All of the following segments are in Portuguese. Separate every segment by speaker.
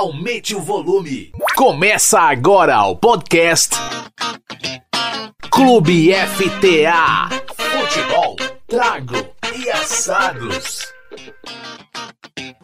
Speaker 1: aumente o volume. Começa agora o podcast Clube FTA. Futebol, trago e assados.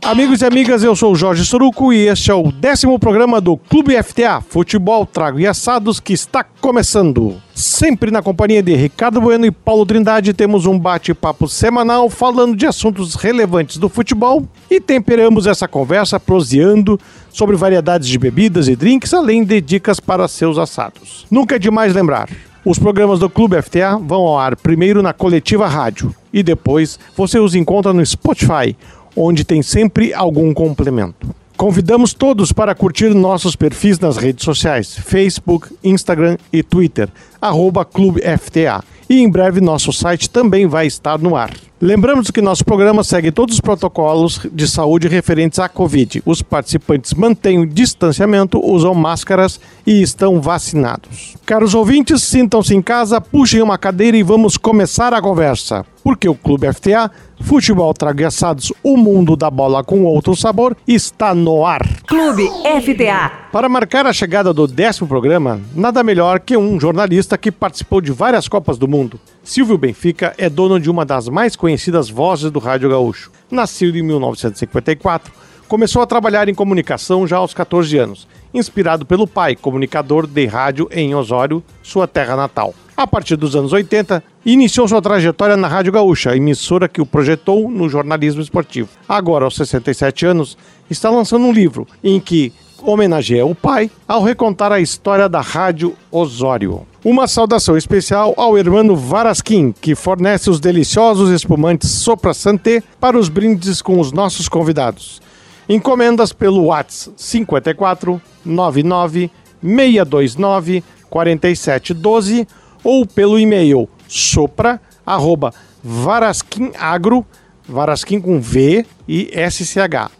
Speaker 2: Amigos e amigas, eu sou o Jorge Soruco e este é o décimo programa do Clube FTA, Futebol, Trago e Assados, que está começando. Sempre na companhia de Ricardo Bueno e Paulo Trindade, temos um bate-papo semanal falando de assuntos relevantes do futebol e temperamos essa conversa proseando sobre variedades de bebidas e drinks, além de dicas para seus assados. Nunca é demais lembrar. Os programas do Clube FTA vão ao ar primeiro na Coletiva Rádio e depois você os encontra no Spotify, onde tem sempre algum complemento. Convidamos todos para curtir nossos perfis nas redes sociais, Facebook, Instagram e Twitter, arroba Clube FTA. E em breve nosso site também vai estar no ar. Lembramos que nosso programa segue todos os protocolos de saúde referentes à Covid. Os participantes mantêm o distanciamento, usam máscaras e estão vacinados. Caros ouvintes, sintam-se em casa, puxem uma cadeira e vamos começar a conversa. Porque o Clube FTA, Futebol Tragueçados, o mundo da bola com outro sabor, está no ar.
Speaker 3: Clube FTA.
Speaker 2: Para marcar a chegada do décimo programa, nada melhor que um jornalista que participou de várias Copas do Mundo. Silvio Benfica é dono de uma das mais conhecidas vozes do rádio gaúcho. Nascido em 1954, começou a trabalhar em comunicação já aos 14 anos, inspirado pelo pai, comunicador de rádio em Osório, sua terra natal. A partir dos anos 80, iniciou sua trajetória na Rádio Gaúcha, emissora que o projetou no jornalismo esportivo. Agora, aos 67 anos, está lançando um livro em que homenageia o pai ao recontar a história da Rádio Osório. Uma saudação especial ao hermano Varasquim, que fornece os deliciosos espumantes Sopra Santé para os brindes com os nossos convidados. Encomendas pelo WhatsApp 54 99 629 4712 ou pelo e-mail sopra arroba varasquim com V e SCH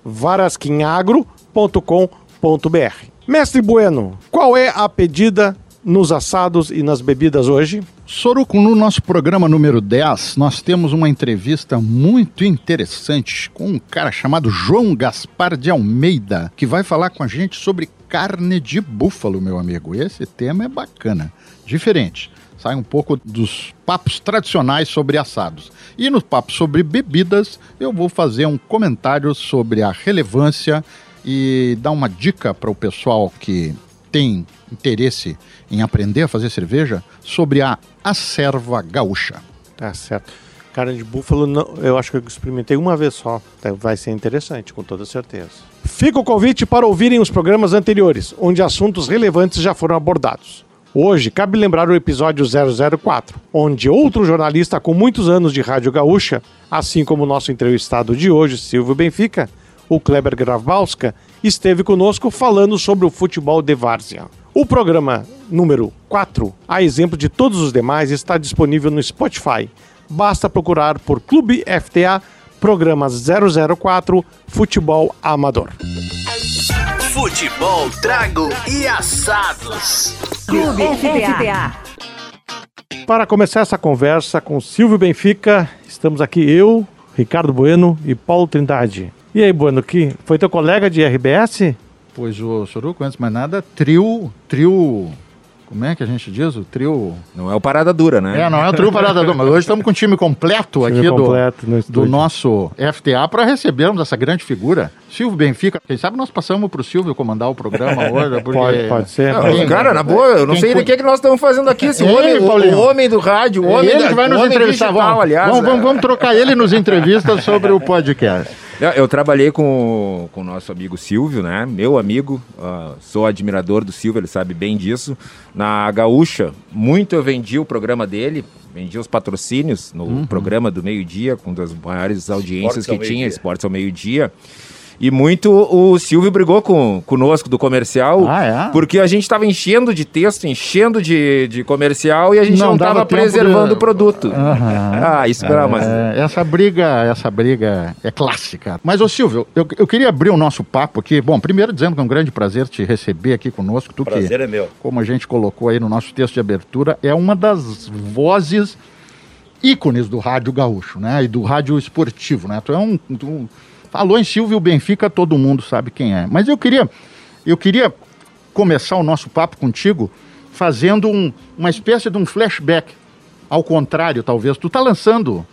Speaker 2: Mestre Bueno, qual é a pedida nos assados e nas bebidas hoje?
Speaker 4: Soruco, no nosso programa número 10, nós temos uma entrevista muito interessante com um cara chamado João Gaspar de Almeida, que vai falar com a gente sobre carne de búfalo, meu amigo. Esse tema é bacana, diferente. Sai um pouco dos papos tradicionais sobre assados. E no papo sobre bebidas, eu vou fazer um comentário sobre a relevância e dar uma dica para o pessoal que tem interesse em aprender a fazer cerveja sobre a acerva gaúcha.
Speaker 2: Tá certo. Carne de búfalo, não, eu acho que eu experimentei uma vez só. Tá, Vai ser interessante, com toda certeza. Fica o convite para ouvirem os programas anteriores, onde assuntos relevantes já foram abordados. Hoje, cabe lembrar o episódio 004, onde outro jornalista com muitos anos de rádio gaúcha, assim como o nosso entrevistado de hoje, Silvio Benfica, o Kleber Grabowska, esteve conosco falando sobre o futebol de várzea. O programa número 4, a exemplo de todos os demais, está disponível no Spotify. Basta procurar por Clube FTA, programa 004, Futebol Amador.
Speaker 1: Futebol, trago e assados.
Speaker 3: Clube FTA.
Speaker 2: Para começar essa conversa com Silvio Benfica, estamos aqui eu, Ricardo Bueno e Paulo Trindade. E aí, Bueno, que foi teu colega de RBS?
Speaker 4: Pois o Soruco, antes de mais nada, trio, trio, como é que a gente diz? O trio...
Speaker 5: Não é o Parada Dura, né?
Speaker 4: É, não é o trio Parada Dura, mas hoje estamos com o time completo
Speaker 2: Time
Speaker 4: aqui
Speaker 2: completo no
Speaker 4: do,
Speaker 2: estúdio.
Speaker 4: do nosso FTA para recebermos essa grande figura. Silvio Benfica, quem sabe nós passamos para o Silvio comandar o programa hoje, porque...
Speaker 2: Pode, pode ser.
Speaker 4: Não,
Speaker 2: pode
Speaker 5: Cara, na boa, eu não
Speaker 4: quem
Speaker 5: sei
Speaker 4: cu-
Speaker 5: do que, que nós estamos fazendo aqui. Esse
Speaker 4: Ei,
Speaker 5: homem, o,
Speaker 4: Paulinho.
Speaker 5: o homem do rádio, o homem
Speaker 4: ele
Speaker 5: da,
Speaker 4: que vai nos
Speaker 5: homem
Speaker 4: entrevistar.
Speaker 5: digital,
Speaker 4: Vamos,
Speaker 5: aliás.
Speaker 4: vamos, vamos,
Speaker 5: é.
Speaker 4: vamos trocar ele nos entrevistas sobre o podcast.
Speaker 5: Eu, trabalhei com, com o nosso amigo Silvio, né? Meu amigo, ah, sou admirador do Silvio, ele sabe bem disso. Na Gaúcha, muito eu vendi o programa dele, vendi os patrocínios no
Speaker 4: Uhum.
Speaker 5: programa do meio-dia, com das maiores audiências
Speaker 6: Esportes
Speaker 5: que tinha. Esportes ao meio-dia. E muito o Silvio brigou com, conosco do comercial,
Speaker 4: Ah, é?
Speaker 5: porque a gente estava enchendo de texto, enchendo de, de comercial e a gente
Speaker 4: Não
Speaker 5: estava preservando
Speaker 4: de-
Speaker 5: o produto.
Speaker 4: Aham.
Speaker 5: Ah, isso era mas
Speaker 4: É, essa briga, essa briga é clássica. Mas, ô Silvio, eu, eu queria abrir o nosso papo aqui. Bom, primeiro dizendo que é um grande prazer te receber aqui conosco. Tu
Speaker 6: Prazer
Speaker 4: que,
Speaker 6: é meu.
Speaker 4: como a gente colocou aí no nosso texto de abertura, é uma das vozes ícones do rádio gaúcho, né? E do rádio esportivo, né? Tu é um... Tu Falou em Silvio Benfica, todo mundo sabe quem é. Mas eu queria, eu queria começar o nosso papo contigo fazendo um- uma espécie de um flashback. Ao contrário, talvez. Tu tá lançando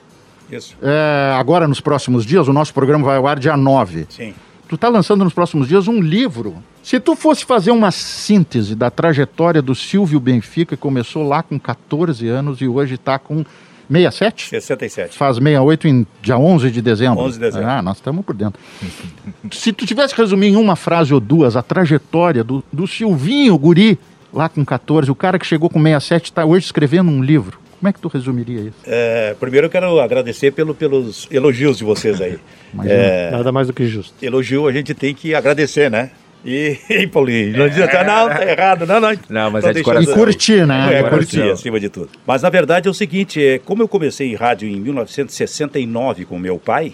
Speaker 6: Isso,
Speaker 4: é, agora nos próximos dias, o nosso programa vai ao ar dia 9.
Speaker 6: sim.
Speaker 4: Tu tá lançando nos próximos dias um livro. Se tu fosse fazer uma síntese da trajetória do Silvio Benfica, que começou lá com 14 anos e hoje está com 67?
Speaker 6: 67.
Speaker 4: Faz 68 em dia 11 de dezembro.
Speaker 6: 11 de dezembro.
Speaker 4: Ah, nós estamos por dentro. Se tu tivesse que resumir em uma frase ou duas a trajetória do, do Silvinho Guri, lá com 14, o cara que chegou com 67 está hoje escrevendo um livro. Como é que tu resumiria isso?
Speaker 6: É, primeiro eu quero agradecer pelo, pelos elogios de vocês aí. É,
Speaker 2: Nada mais do que justo.
Speaker 6: elogio a gente tem que agradecer, né? E, e Paulinho, não diz até, não, tá errado, não, não.
Speaker 5: Não, mas
Speaker 6: Tô
Speaker 5: é de
Speaker 6: deixando-
Speaker 4: E curtir, né?
Speaker 6: É,
Speaker 5: Agora
Speaker 6: curtir, acima de tudo. Mas na verdade é o seguinte, é, como eu comecei em rádio em 1969 com meu pai,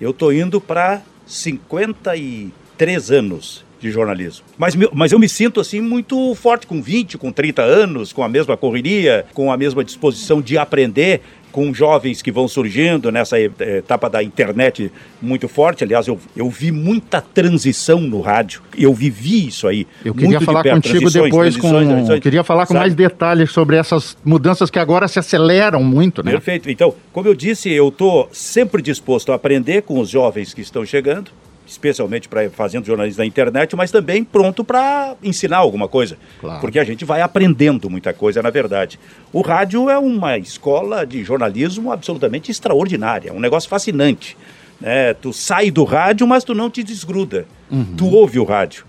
Speaker 6: eu tô indo para 53 anos de jornalismo. Mas, mas eu me sinto assim muito forte com 20, com 30 anos, com a mesma correria, com a mesma disposição de aprender, com jovens que vão surgindo nessa e- etapa da internet muito forte. Aliás, eu, eu vi muita transição no rádio. Eu vivi isso aí.
Speaker 4: Eu queria
Speaker 6: de
Speaker 4: falar
Speaker 6: perto,
Speaker 4: contigo
Speaker 6: transições,
Speaker 4: depois com.
Speaker 6: transições.
Speaker 4: Queria falar com
Speaker 6: Sabe?
Speaker 4: mais detalhes sobre essas mudanças que agora se aceleram muito, né?
Speaker 6: Perfeito. Então, como eu disse, eu estou sempre disposto a aprender com os jovens que estão chegando, especialmente para fazendo jornalismo na internet, mas também pronto para ensinar alguma coisa.
Speaker 4: Claro.
Speaker 6: Porque a gente vai aprendendo muita coisa, na verdade. O rádio é uma escola de jornalismo absolutamente extraordinária, é um negócio fascinante. né? tu sai do rádio, mas tu não te desgruda.
Speaker 4: Uhum.
Speaker 6: Tu ouve o rádio.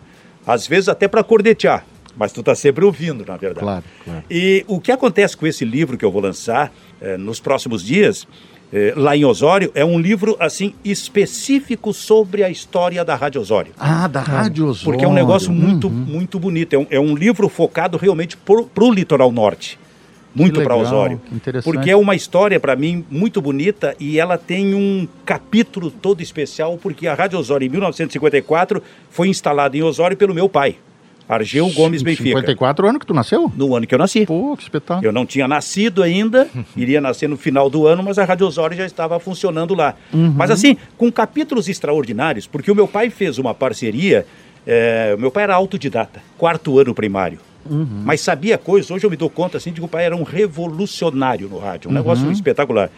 Speaker 6: Às vezes até para cordetear, mas tu está sempre ouvindo, na verdade.
Speaker 4: Claro, claro.
Speaker 6: E o que acontece com esse livro que eu vou lançar eh, nos próximos dias, eh, lá em Osório, é um livro assim específico sobre a história da Rádio Osório.
Speaker 4: Ah, da Rádio Osório.
Speaker 6: Porque é um negócio muito,
Speaker 4: Uhum.
Speaker 6: muito bonito. É um, é um livro focado realmente para o litoral norte. Muito para Osório. Porque é uma história, para mim, muito bonita e ela tem um capítulo todo especial, porque a Rádio Osório, em 1954, foi instalada em Osório pelo meu pai, Argeu Gomes Benfica.
Speaker 4: 54 anos que tu nasceu?
Speaker 6: No ano que eu nasci.
Speaker 4: Pô, que espetáculo.
Speaker 6: Eu não tinha nascido ainda, iria nascer no final do ano, mas a Rádio Osório já estava funcionando lá. Mas assim, com capítulos extraordinários, porque o meu pai fez uma parceria. o meu pai era autodidata, quarto ano primário. Mas sabia coisas, hoje eu me dou conta assim, de que o pai era um revolucionário no rádio, um negócio espetacular.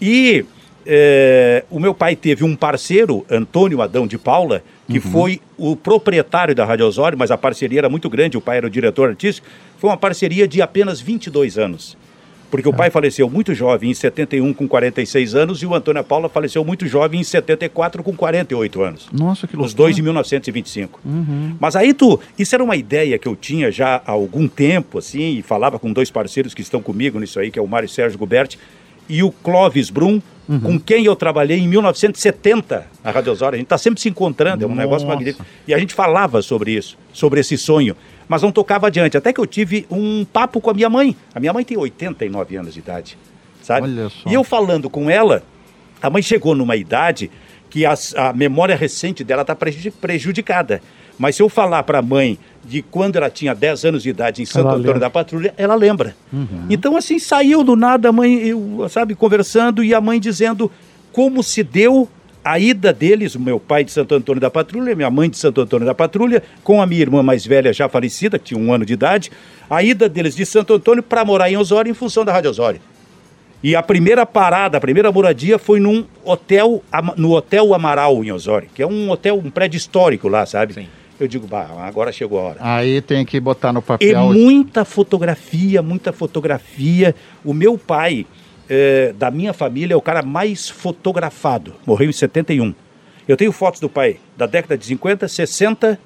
Speaker 6: E eh, o meu pai teve um parceiro, Antônio Adão de Paula, que foi o proprietário da Rádio Osório, mas a parceria era muito grande, o pai era o diretor artístico. Foi uma parceria de apenas 22 anos. Porque o pai faleceu muito jovem, em 71, com 46 anos, e o Antônio Paula faleceu muito jovem, em 74, com 48 anos.
Speaker 4: Nossa, que loucura.
Speaker 6: Os dois em 1925. Mas aí tu, isso era uma ideia que eu tinha já há algum tempo, assim, e falava com dois parceiros que estão comigo nisso aí, que é o Mário Sérgio Guberti e o Clóvis Brum, com quem eu trabalhei em 1970 na Rádio Osório. A gente está sempre se encontrando, é um negócio
Speaker 4: Nossa.
Speaker 6: magnífico. E a gente falava sobre isso, sobre esse sonho, mas não tocava adiante. Até que eu tive um papo com a minha mãe. A minha mãe tem 89 anos de idade, sabe?
Speaker 4: Olha só.
Speaker 6: E eu falando com ela, a mãe chegou numa idade que as- a, memória recente dela está prejudicada. Mas se eu falar para a mãe de quando ela tinha 10 anos de idade em Santo
Speaker 2: Ela
Speaker 6: Antônio
Speaker 2: lembra.
Speaker 6: da Patrulha, ela lembra. Então, assim, saiu do nada a mãe, eu, sabe, conversando e a mãe dizendo como se deu a ida deles, o meu pai de Santo Antônio da Patrulha, minha mãe de Santo Antônio da Patrulha, com a minha irmã mais velha já falecida, que tinha um ano de idade, a ida deles de Santo Antônio para morar em Osório em função da Rádio Osório. E a primeira parada, a primeira moradia foi num hotel, no Hotel Amaral em Osório, que é um hotel, um prédio histórico lá, sabe?
Speaker 5: Sim.
Speaker 6: Eu digo, bah, agora chegou a hora.
Speaker 4: Aí tem que botar no
Speaker 6: E
Speaker 4: papel.
Speaker 6: muita fotografia, muita fotografia. O meu pai, eh, da minha família, é o cara mais fotografado. Morreu em 71. Eu tenho fotos do pai da década de 50, 60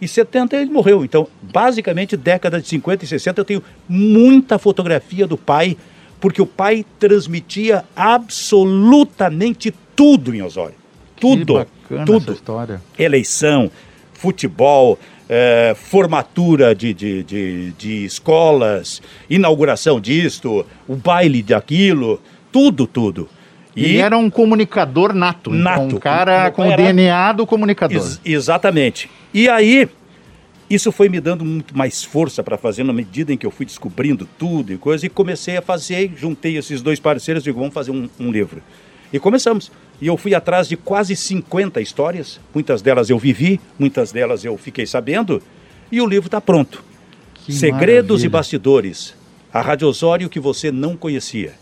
Speaker 6: e 70 ele morreu. Então, basicamente, década de 50 e 60 eu tenho muita fotografia do pai, porque o pai transmitia absolutamente tudo em Osório. Tudo.
Speaker 4: Que bacana
Speaker 6: tudo
Speaker 4: essa história.
Speaker 6: eleição, futebol, eh, formatura de, de, de, de escolas, inauguração disto, o baile daquilo, tudo, tudo.
Speaker 4: E era um comunicador nato. então,
Speaker 6: Nato.
Speaker 4: um cara com o DNA do comunicador.
Speaker 6: Ex- exatamente. E aí, isso foi me dando muito mais força para fazer na medida em que eu fui descobrindo tudo e coisa, e comecei a fazer, juntei esses dois parceiros e digo, vamos fazer um, um livro. E começamos. E eu fui atrás de quase 50 histórias, muitas delas eu vivi, muitas delas eu fiquei sabendo, e o livro está pronto.
Speaker 4: Que
Speaker 6: Segredos
Speaker 4: maravilha.
Speaker 6: e Bastidores. A Rádio Osório que você não conhecia.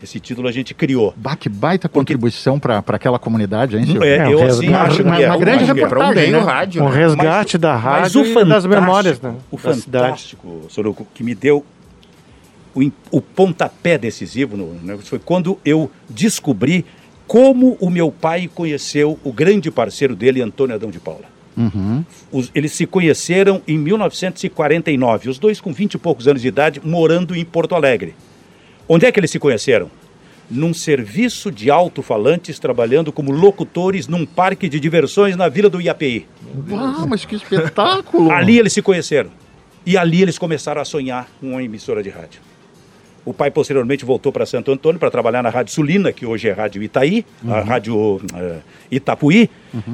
Speaker 6: Esse título a gente criou.
Speaker 4: Bah, que baita contribuição para aquela comunidade, hein, Silvio?
Speaker 6: É,
Speaker 2: É,
Speaker 6: eu
Speaker 2: o
Speaker 6: assim
Speaker 2: resgate,
Speaker 6: acho que
Speaker 4: uma-
Speaker 6: é.
Speaker 4: uma grande
Speaker 6: que é.
Speaker 5: Pra um bem
Speaker 4: né?
Speaker 5: o rádio.
Speaker 2: Um
Speaker 5: né?
Speaker 2: resgate da
Speaker 6: Mas
Speaker 2: rádio
Speaker 6: o
Speaker 2: e das
Speaker 6: fantástico-
Speaker 2: memórias, né?
Speaker 6: O
Speaker 2: da cidade.
Speaker 6: fantástico, Soroco, que me deu o, o pontapé decisivo no negócio foi quando eu descobri como o meu pai conheceu o grande parceiro dele, Antônio Adão de Paula.
Speaker 4: Uhum.
Speaker 6: Os- eles se conheceram em 1949, os dois com 20 e poucos anos de idade, morando em Porto Alegre. Onde é que eles se conheceram? Num serviço de alto-falantes, trabalhando como locutores num parque de diversões na Vila do Iapi.
Speaker 4: Uau, mas que espetáculo!
Speaker 6: Ali eles se conheceram. E ali eles começaram a sonhar com uma emissora de rádio. O pai posteriormente voltou para Santo Antônio para trabalhar na Rádio Sulina, que hoje é Rádio Itaí, a Rádio eh, Itapuí.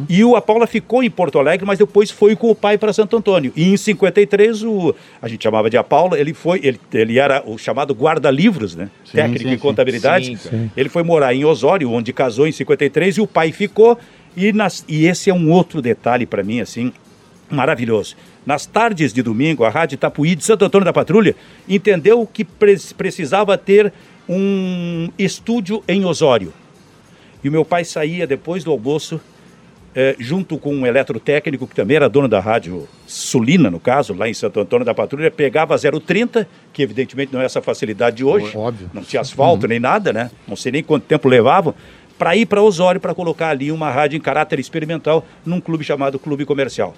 Speaker 6: E o, a Paula ficou em Porto Alegre, mas depois foi com o pai para Santo Antônio. E em 53, o, a gente chamava de a Paula, ele foi, ele, ele era o chamado guarda-livros, né?
Speaker 4: Sim,
Speaker 6: Técnico
Speaker 4: sim,
Speaker 6: em contabilidade.
Speaker 5: Sim.
Speaker 6: Ele foi morar em Osório, onde casou em 53, e o pai ficou. E, nas, e esse é um outro detalhe para mim, assim, maravilhoso. Nas tardes de domingo, a Rádio Itapuí de Santo Antônio da Patrulha entendeu que pre- precisava ter um estúdio em Osório. E o meu pai saía depois do almoço, eh, junto com um eletrotécnico, que também era dono da rádio Sulina, no caso, lá em Santo Antônio da Patrulha, pegava a 030, que evidentemente não é essa facilidade de hoje.
Speaker 4: Óbvio.
Speaker 6: Não tinha asfalto nem nada, né? Não sei nem quanto tempo levavam, para ir para Osório para colocar ali uma rádio em caráter experimental num clube chamado Clube Comercial.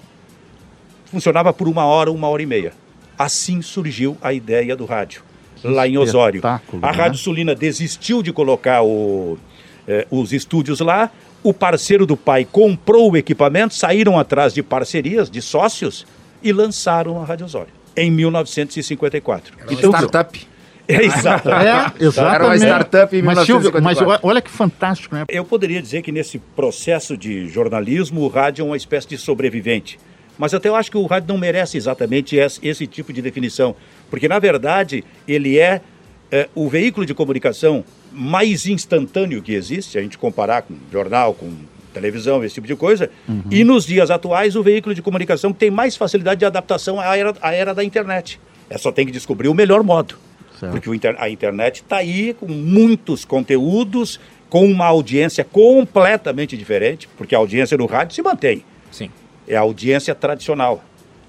Speaker 6: Funcionava por uma hora, uma hora e meia. Assim surgiu a ideia do rádio, lá em Osório. A
Speaker 4: né?
Speaker 6: Rádio Sulina desistiu de colocar o, eh, os estúdios lá. O parceiro do pai comprou o equipamento, saíram atrás de parcerias, de sócios, e lançaram a Rádio Osório, em 1954.
Speaker 5: Era uma startup.
Speaker 6: É, exato.
Speaker 4: É, exatamente.
Speaker 5: Era uma startup em
Speaker 4: mas, Silvio,
Speaker 5: 1954.
Speaker 4: mas olha que fantástico, né?
Speaker 6: Eu poderia dizer que nesse processo de jornalismo, o rádio é uma espécie de sobrevivente. Mas até eu acho que o rádio não merece exatamente esse, esse tipo de definição. Porque, na verdade, ele é, é, o veículo de comunicação mais instantâneo que existe, se a gente comparar com jornal, com televisão, esse tipo de coisa. E nos dias atuais, o veículo de comunicação que tem mais facilidade de adaptação à era, à era da internet. É só tem que descobrir o melhor modo.
Speaker 4: Certo.
Speaker 6: Porque o inter- a internet está aí com muitos conteúdos, com uma audiência completamente diferente, porque a audiência no rádio se mantém.
Speaker 5: Sim.
Speaker 6: É a audiência tradicional,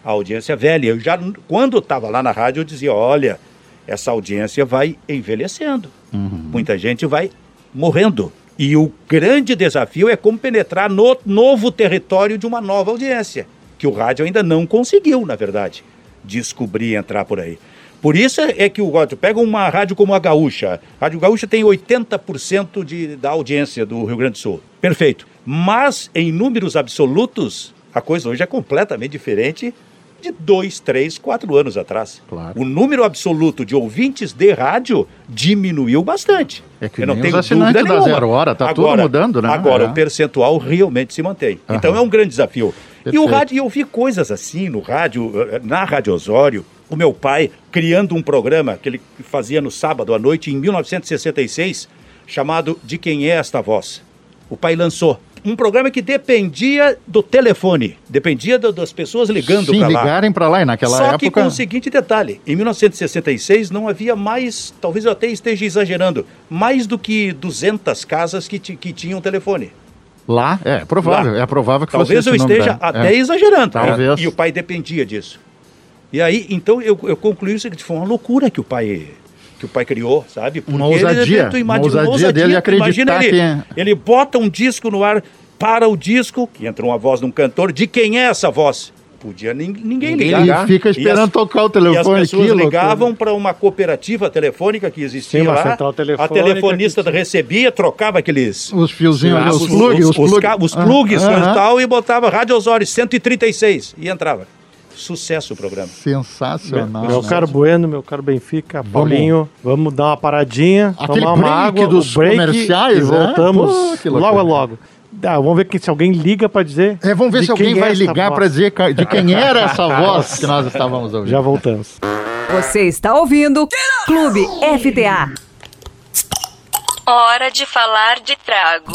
Speaker 6: a audiência velha. Eu já, quando estava lá na rádio, eu dizia: olha, essa audiência vai envelhecendo. Muita gente vai morrendo. E o grande desafio é como penetrar no novo território de uma nova audiência, que o rádio ainda não conseguiu, na verdade, descobrir e entrar por aí. Por isso é que o rádio pega uma rádio como a Gaúcha. A Rádio Gaúcha tem 80% de, da audiência do Rio Grande do Sul. Perfeito. Mas em números absolutos, a coisa hoje é completamente diferente de dois, três, quatro anos atrás.
Speaker 4: Claro.
Speaker 6: O número absoluto de ouvintes de rádio diminuiu bastante.
Speaker 4: É que
Speaker 6: Eu não tenho dúvida
Speaker 4: da
Speaker 6: nenhuma.
Speaker 4: Zero Hora, tá tudo mudando, né?
Speaker 6: Agora,
Speaker 4: É.
Speaker 6: o percentual realmente se mantém. Então é um grande desafio. E o
Speaker 4: Perfeito.
Speaker 6: rádio, eu vi coisas assim no rádio, eh, na Rádio Osório, o meu pai criando um programa que ele fazia no sábado à noite, em 1966, chamado De Quem é Esta Voz. O pai lançou um programa que dependia do telefone, dependia do- das pessoas ligando para lá.
Speaker 4: ligarem para lá. E naquela
Speaker 6: Só
Speaker 4: época...
Speaker 6: que com o seguinte detalhe: em 1966 não havia mais, talvez eu até esteja exagerando, mais do que 200 casas que, que tinham telefone.
Speaker 4: Lá, é, é provável.
Speaker 6: Lá.
Speaker 4: É provável que
Speaker 6: Talvez
Speaker 4: fosse
Speaker 6: eu esteja
Speaker 4: é.
Speaker 6: até
Speaker 4: É.
Speaker 6: exagerando. né?
Speaker 4: Talvez.
Speaker 6: E o pai dependia disso. E aí, então eu, eu concluí o seguinte: foi uma loucura que o pai que o pai criou, sabe?
Speaker 4: Uma ousadia,
Speaker 6: tu
Speaker 4: uma ousadia dele
Speaker 6: tu
Speaker 4: acreditar
Speaker 6: imagina ele,
Speaker 4: que- é.
Speaker 6: ele bota um disco no ar, para o disco, que entra uma voz de um cantor, de quem é essa voz? Podia nin- ninguém,
Speaker 5: Ninguém
Speaker 6: ligar.
Speaker 5: ligar.
Speaker 4: E fica esperando
Speaker 6: as-
Speaker 4: tocar o
Speaker 6: E as
Speaker 4: telefone.
Speaker 6: pessoas
Speaker 4: loucura.
Speaker 6: ligavam para uma cooperativa telefônica que existia
Speaker 2: Sim,
Speaker 6: lá. a telefonista
Speaker 2: que
Speaker 6: recebia, trocava aqueles
Speaker 4: Os fiozinhos,
Speaker 6: ah,
Speaker 4: os,
Speaker 6: os,
Speaker 4: plugs.
Speaker 6: os,
Speaker 4: Os,
Speaker 6: os
Speaker 4: plug-
Speaker 6: ca- os
Speaker 4: Ah,
Speaker 6: plugs coisa
Speaker 4: aham.
Speaker 6: e tal, e botava Rádio Osório 136 e entrava. Sucesso o programa.
Speaker 4: Sensacional.
Speaker 2: Meu
Speaker 4: né?
Speaker 2: caro Bueno, meu caro Benfica, Paulinho, vamos dar uma paradinha,
Speaker 4: Aquele
Speaker 2: tomar uma
Speaker 4: break
Speaker 2: água,
Speaker 4: dos
Speaker 2: break
Speaker 4: comerciais,
Speaker 2: e
Speaker 4: né?
Speaker 2: voltamos
Speaker 4: Pô,
Speaker 2: logo a logo. Dá, vamos ver que, se alguém liga para dizer.
Speaker 4: É, vamos ver
Speaker 2: de
Speaker 4: se alguém
Speaker 2: é
Speaker 4: vai ligar para dizer de quem era essa voz que nós estávamos ouvindo.
Speaker 2: Já voltamos.
Speaker 3: Você está ouvindo Clube FTA.
Speaker 7: Hora de falar de trago.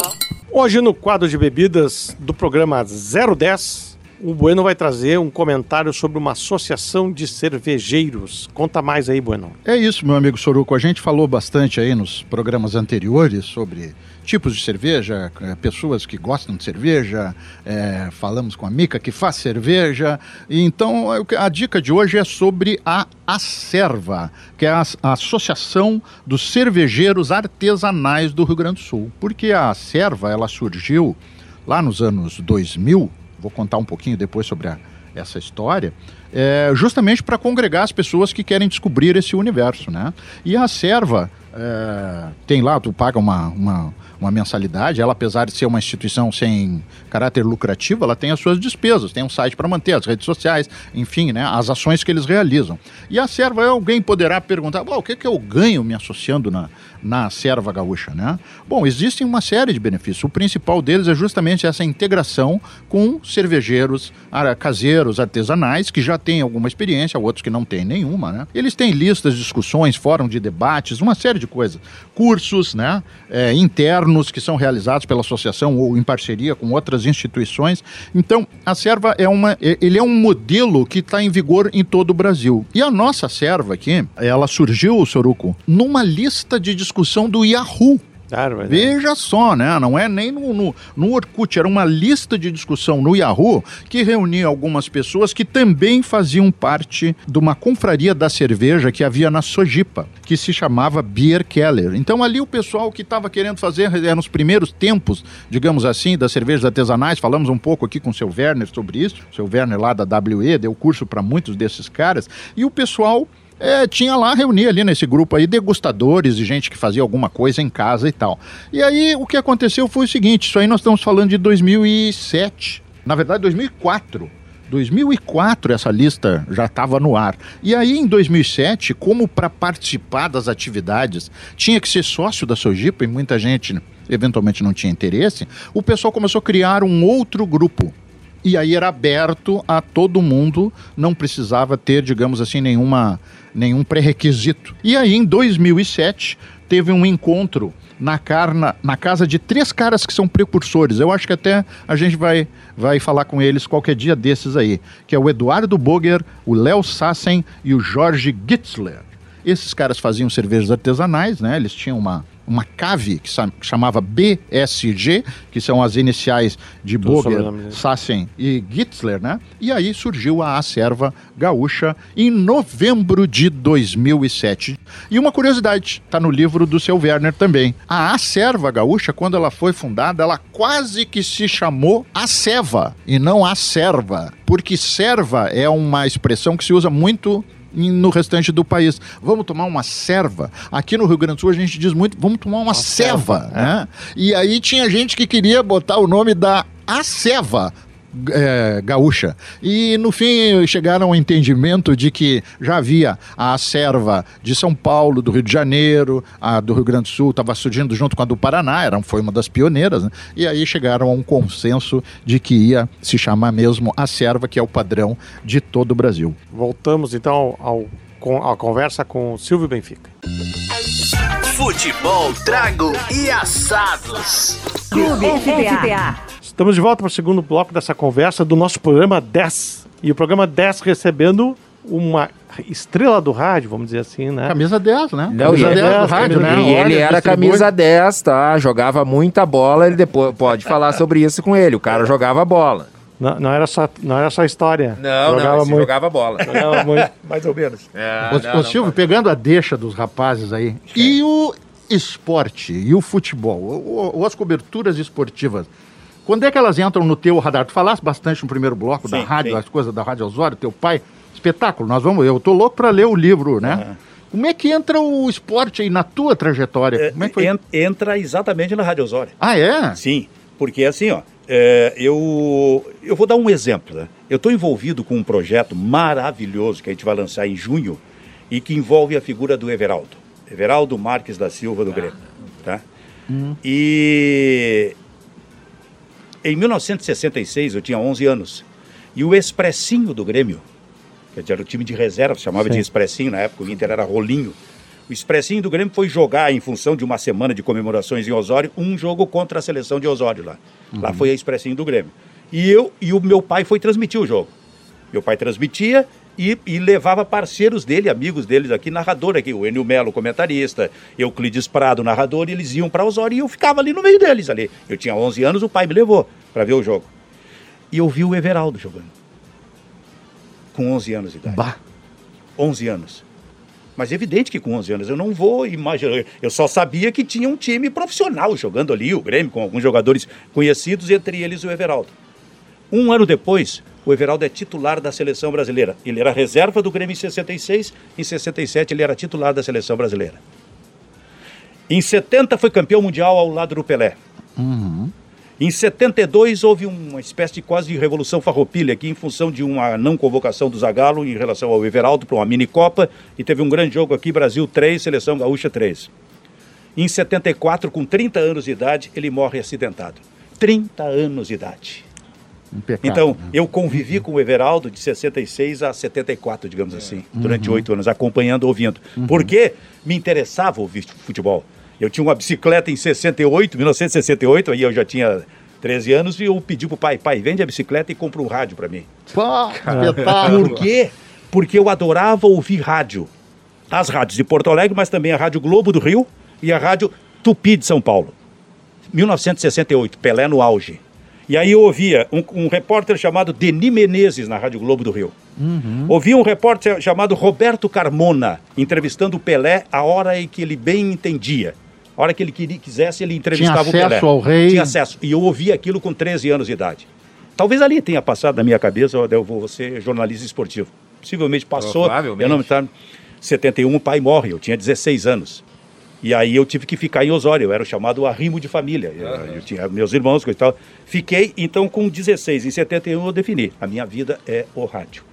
Speaker 2: Hoje no quadro de bebidas do programa 010, o Bueno vai trazer um comentário sobre uma associação de cervejeiros. Conta mais aí, Bueno.
Speaker 4: É isso, meu amigo Soruco. A gente falou bastante aí nos programas anteriores sobre tipos de cerveja, eh, pessoas que gostam de cerveja, é, falamos com a Mica que faz cerveja. Então é a dica de hoje é sobre a Acerva, que é a Associação dos Cervejeiros Artesanais do Rio Grande do Sul. Porque a Acerva, ela surgiu lá nos anos 2000, vou contar um pouquinho depois sobre a, essa história, é, justamente para congregar as pessoas que querem descobrir esse universo, né? E a Serva é, tem lá, tu paga uma, uma, uma mensalidade, ela apesar de ser uma instituição sem caráter lucrativo, ela tem as suas despesas, tem um site para manter, as redes sociais, enfim, né, as ações que eles realizam. E a serva, alguém poderá perguntar, o que, que eu ganho me associando na, na serva gaúcha, né? Bom, existem uma série de benefícios. O principal deles é justamente essa integração com cervejeiros caseiros, artesanais, que já têm alguma experiência, outros que não têm nenhuma, né? Eles têm listas, discussões, fórum de debates, uma série de coisas. Cursos, né? É, internos que são realizados pela associação ou em parceria com outras instituições. Então, a serva é uma, ele é um modelo que está em vigor em todo o Brasil. E a nossa serva aqui, ela surgiu, Soruco, numa lista de discussão do Yahoo. Claro, Veja só, né? Não é nem no, no, no, Orkut, era uma lista de discussão no Yahoo que reunia algumas pessoas que também faziam parte de uma confraria da cerveja que havia na Sojipa, que se chamava Beer Keller. Então ali o pessoal que estava querendo fazer, é, nos primeiros tempos, digamos assim, das cervejas artesanais, falamos um pouco aqui com o seu Werner sobre isso, o seu Werner lá da WE, deu curso para muitos desses caras, e o pessoal é, tinha lá, reunia ali nesse grupo aí degustadores e gente que fazia alguma coisa em casa e tal. E aí o que aconteceu foi o seguinte: isso aí nós estamos falando de 2007, na verdade 2004. 2004 essa lista já estava no ar. E aí em 2007, como para participar das atividades tinha que ser sócio da Sojipa e muita gente eventualmente não tinha interesse, o pessoal começou a criar um outro grupo. E aí era aberto a todo mundo, não precisava ter, digamos assim, nenhuma nenhum pré-requisito. E aí, em 2007, teve um encontro na, carna, na casa de três caras que são precursores. Eu acho que até a gente vai, vai falar com eles qualquer dia desses aí, que é o Eduardo Boger, o Léo Sassen e o Jorge Gitzler. Esses caras faziam cervejas artesanais, né? Eles tinham uma, uma cave que chamava BSG, que são as iniciais de Boger, Sassen e Gitzler, né? E aí surgiu a Acerva Gaúcha em novembro de 2007. E uma curiosidade, está no livro do seu Werner também. A Acerva Gaúcha, quando ela foi fundada, ela quase que se chamou Aceva e não Acerva, porque serva é uma expressão que se usa muito no restante do país. Vamos tomar uma serva. Aqui no Rio Grande do Sul a gente diz muito, vamos tomar uma, uma ceva, é. né? E aí tinha gente que queria botar o nome da aceva é, gaúcha. E no fim chegaram ao entendimento de que já havia a serva de São Paulo, do Rio de Janeiro, a do Rio Grande do Sul estava surgindo junto com a do Paraná, era, foi uma das pioneiras, né? e aí chegaram a um consenso de que ia se chamar mesmo a serva, que é o padrão de todo o Brasil.
Speaker 2: Voltamos então ao, ao, à conversa com Silvio Benfica.
Speaker 1: Futebol, trago e assados.
Speaker 3: Clube FTA.
Speaker 2: Estamos de volta para o segundo bloco dessa conversa do nosso programa 10. E o programa 10 recebendo uma estrela do rádio, vamos dizer assim, né?
Speaker 4: Camisa 10, né?
Speaker 5: Não, camisa 10, 10 do rádio, né? E ele era camisa 10, tá? Jogava muita bola, ele depois pode falar sobre isso com ele. O cara jogava bola.
Speaker 2: Não, não, era só, não era só história.
Speaker 5: Não, jogava não, muito. jogava bola.
Speaker 6: Jogava muito, mais ou menos.
Speaker 4: É, ô, não, ô, Silvio, pegando a deixa dos rapazes aí, é. e o esporte, e o futebol, ou, ou as coberturas esportivas, quando é que elas entram no teu radar? Tu falaste bastante no primeiro bloco sim, da rádio, sim. as coisas da Rádio Osório, teu pai. Espetáculo, nós vamos. Eu tô louco para ler o livro, né? Uhum. Como é que entra o esporte aí na tua trajetória? É, Como é que foi?
Speaker 6: Entra exatamente na Rádio Osório.
Speaker 4: Ah, é?
Speaker 6: Sim, porque assim, ó, é, eu, eu vou dar um exemplo. Né? Eu estou envolvido com um projeto maravilhoso que a gente vai lançar em junho e que envolve a figura do Everaldo. Everaldo Marques da Silva do ah. Grêmio. Tá? Hum. E em 1966, eu tinha 11 anos. E o Expressinho do Grêmio, que era o time de reserva, se chamava Sim. de Expressinho, na época o Inter era Rolinho. O Expressinho do Grêmio foi jogar, em função de uma semana de comemorações em Osório, um jogo contra a seleção de Osório lá. Lá foi a Expressinho do Grêmio. E eu e o meu pai foi transmitir o jogo. Meu pai transmitia e, e levava parceiros dele, amigos deles aqui, narrador aqui, o Enio Melo, comentarista, Euclides Prado, narrador, e eles iam para Osório e eu ficava ali no meio deles ali. Eu tinha 11 anos, o pai me levou para ver o jogo. E eu vi o Everaldo jogando. Com 11 anos de idade.
Speaker 4: Bah.
Speaker 6: 11 anos. Mas é evidente que com 11 anos eu não vou imaginar. Eu só sabia que tinha um time profissional jogando ali, o Grêmio, com alguns jogadores conhecidos, entre eles o Everaldo. Um ano depois, o Everaldo é titular da seleção brasileira. Ele era reserva do Grêmio em 66, em 67 ele era titular da seleção brasileira. Em 70 foi campeão mundial ao lado do Pelé. Em 72 houve uma espécie de quase revolução farroupilha aqui em função de uma não convocação do Zagallo em relação ao Everaldo para uma mini Copa e teve um grande jogo aqui, Brasil 3, Seleção Gaúcha 3. Em 74, com 30 anos de idade, ele morre acidentado. 30 anos de idade.
Speaker 4: Pecado,
Speaker 6: Então,
Speaker 4: né?
Speaker 6: eu convivi com o Everaldo de 66 a 74, digamos assim, durante oito anos, acompanhando, ouvindo. Porque me interessava ouvir futebol. Eu tinha uma bicicleta em 68, 1968, aí eu já tinha 13 anos, e eu pedi pro pai, pai, vende a bicicleta e compra um rádio para mim.
Speaker 4: Pô.
Speaker 6: Por quê? Porque eu adorava ouvir rádio. As rádios de Porto Alegre, mas também a Rádio Globo do Rio e a Rádio Tupi de São Paulo. 1968, Pelé no auge. E aí eu ouvia um, um repórter chamado Denis Menezes na Rádio Globo do Rio. Ouvia um repórter chamado Roberto Carmona entrevistando o Pelé a hora em que ele bem entendia. A hora que ele queria, quisesse, ele entrevistava o Pelé.
Speaker 4: acesso ao rei.
Speaker 6: Tinha acesso. E eu ouvia aquilo com 13 anos de idade. Talvez ali tenha passado na minha cabeça, eu vou ser jornalista esportivo. Possivelmente passou.
Speaker 5: Provavelmente.
Speaker 6: Eu não me tá 71 o pai morre, eu tinha 16 anos. E aí eu tive que ficar em Osório, eu era o chamado arrimo de família. Eu, eu tinha meus irmãos, coisa e tal. Fiquei, então, com 16. Em 71 eu defini, a minha vida é o rádio.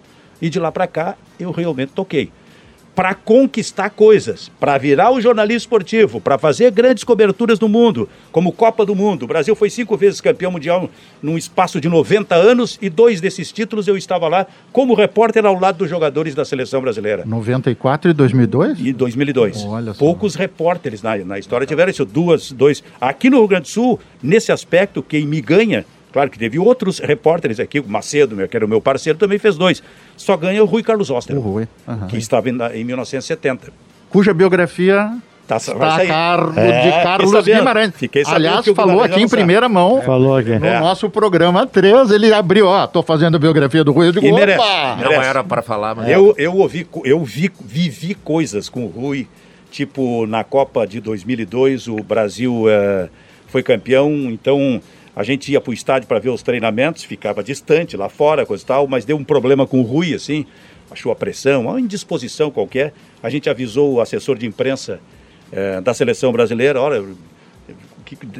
Speaker 6: E de lá para cá, eu realmente toquei. Para conquistar coisas, para virar o jornalismo esportivo, para fazer grandes coberturas no mundo, como Copa do Mundo. O Brasil foi cinco vezes campeão mundial num espaço de 90 anos e dois desses títulos eu estava lá como repórter ao lado dos jogadores da seleção brasileira.
Speaker 4: 94 e 2002?
Speaker 6: E 2002.
Speaker 4: Olha só.
Speaker 6: Poucos repórteres na, na história tiveram isso, duas, dois. Aqui no Rio Grande do Sul, nesse aspecto, quem me ganha, claro que teve outros repórteres aqui, o Macedo, meu, que era o meu parceiro, também fez dois. Só ganha o Rui Carlos Oster,
Speaker 4: O Rui, aham.
Speaker 6: que estava em, em 1970.
Speaker 4: Cuja biografia
Speaker 6: Tá,
Speaker 4: está a cargo
Speaker 6: É,
Speaker 4: de Carlos
Speaker 6: sabendo.
Speaker 4: Guimarães.
Speaker 6: Sabendo
Speaker 4: Aliás, falou aqui em primeira mão.
Speaker 2: Falou aqui.
Speaker 4: No
Speaker 6: É.
Speaker 4: nosso programa 3, ele abriu, ó, tô fazendo a biografia do Rui. Eu digo,
Speaker 6: E merece.
Speaker 4: opa!
Speaker 5: Não
Speaker 6: Merece.
Speaker 5: era para falar, mas
Speaker 6: Eu, eu ouvi, eu vi, vivi coisas com o Rui, tipo na Copa de 2002, o Brasil eh, foi campeão, então a gente ia para o estádio para ver os treinamentos, ficava distante lá fora, coisa e tal, mas deu um problema com o Rui, assim, achou a pressão, uma indisposição qualquer. A gente avisou o assessor de imprensa eh, da seleção brasileira, olha,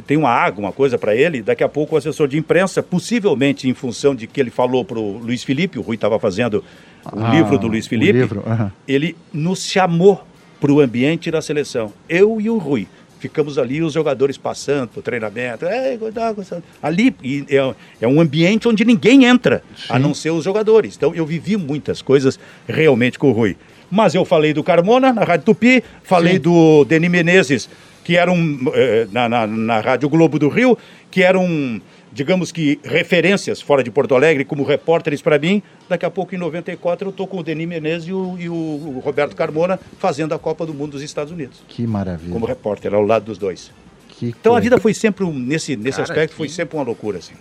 Speaker 6: tem uma água, uma coisa para ele, daqui a pouco o assessor de imprensa, possivelmente em função de que ele falou para o Luiz Felipe, o Rui estava fazendo o
Speaker 4: Ah,
Speaker 6: livro do Luiz Felipe,
Speaker 4: livro,
Speaker 6: ele nos chamou para o ambiente da seleção, eu e o Rui. Ficamos ali, os jogadores passando para o treinamento. "Ei, cuidado, cuidado." Ali é, é um ambiente onde ninguém entra, a não ser os jogadores. Então eu vivi muitas coisas realmente com o Rui. Mas eu falei do Carmona na Rádio Tupi, falei do Denis Menezes, que era um. eh, na, na, na Rádio Globo do Rio, que eram, digamos que, referências fora de Porto Alegre, como repórteres para mim. Daqui a pouco, em 94, eu estou com o Denis Menezes e o, e o Roberto Carmona fazendo a Copa do Mundo dos Estados Unidos,
Speaker 4: Que maravilha.
Speaker 6: como repórter, ao lado dos dois.
Speaker 4: Que
Speaker 6: Então a vida foi sempre, um, nesse, nesse
Speaker 5: Cara,
Speaker 6: aspecto,
Speaker 5: que-
Speaker 6: foi sempre uma loucura, assim.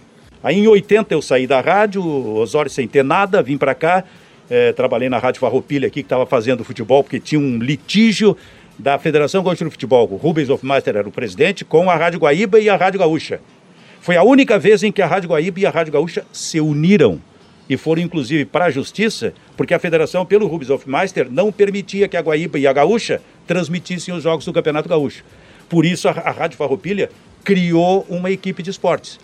Speaker 6: Aí em 80 eu saí da rádio, Osório sem ter nada, vim para cá, eh, trabalhei na Rádio Farroupilha aqui, que estava fazendo futebol, porque tinha um litígio da Federação Gaúcha de Futebol. O Rubens Hofmeister era o presidente, com a Rádio Guaíba e a Rádio Gaúcha. Foi a única vez em que a Rádio Guaíba e a Rádio Gaúcha se uniram e foram inclusive para a justiça, porque a federação, pelo Rubens Hofmeister, não permitia que a Guaíba e a Gaúcha transmitissem os jogos do Campeonato Gaúcho. Por isso a, a Rádio Farroupilha criou uma equipe de esportes.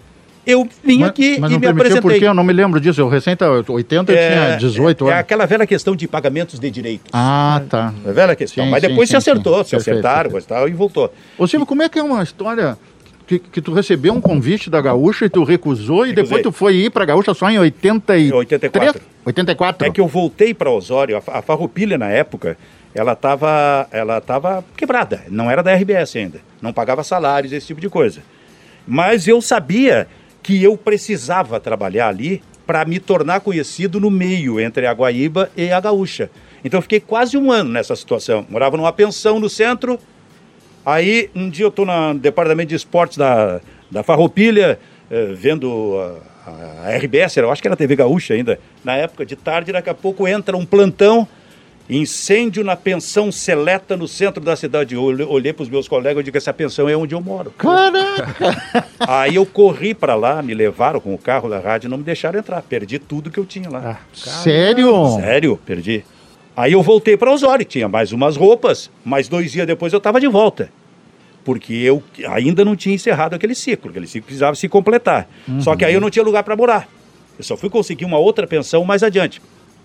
Speaker 6: Eu vim
Speaker 4: Mas,
Speaker 6: aqui
Speaker 4: mas
Speaker 6: e me apresentei.
Speaker 4: por quê? Eu não me lembro disso. Eu recém, 80 eu tinha 18
Speaker 6: é,
Speaker 4: anos.
Speaker 6: aquela velha questão de pagamentos de direitos.
Speaker 4: Ah, tá.
Speaker 6: É velha questão.
Speaker 4: Sim,
Speaker 6: Mas depois
Speaker 4: sim,
Speaker 6: se acertou,
Speaker 4: sim.
Speaker 6: se acertaram,
Speaker 4: perfeito.
Speaker 6: e tal, e voltou.
Speaker 4: Ô Silvio, como é que é uma história que, que tu recebeu um convite da Gaúcha e tu recusou e
Speaker 6: Recusei.
Speaker 4: depois tu foi ir pra Gaúcha só em 83?
Speaker 6: 84.
Speaker 4: 84?
Speaker 6: É que eu voltei para Osório, a, a Farroupilha na época ela estava ela tava quebrada, não era da RBS ainda, não pagava salários, esse tipo de coisa. Mas eu sabia que eu precisava trabalhar ali para me tornar conhecido no meio entre a Guaíba e a Gaúcha. Então eu fiquei quase um ano nessa situação. Morava numa pensão no centro. Aí um dia eu estou no departamento de esportes da, da Farroupilha, eh, vendo a, a RBS, eu acho que era a TV Gaúcha ainda, na época de tarde, daqui a pouco entra um plantão Incêndio na pensão seleta no centro da cidade. Eu olhei para os meus colegas e digo: essa pensão é onde eu moro.
Speaker 4: Caraca!
Speaker 6: Aí eu corri para lá, me levaram com o carro da rádio e não me deixaram entrar. Perdi tudo que eu tinha lá.
Speaker 4: Ah, sério?
Speaker 6: Sério, perdi. Aí eu voltei para Osório, tinha mais umas roupas, mas dois dias depois eu estava de volta. Porque eu ainda não tinha encerrado aquele ciclo, aquele ciclo precisava se completar. Uhum. Só que aí eu não tinha lugar para morar. Eu só fui conseguir uma outra pensão mais adiante.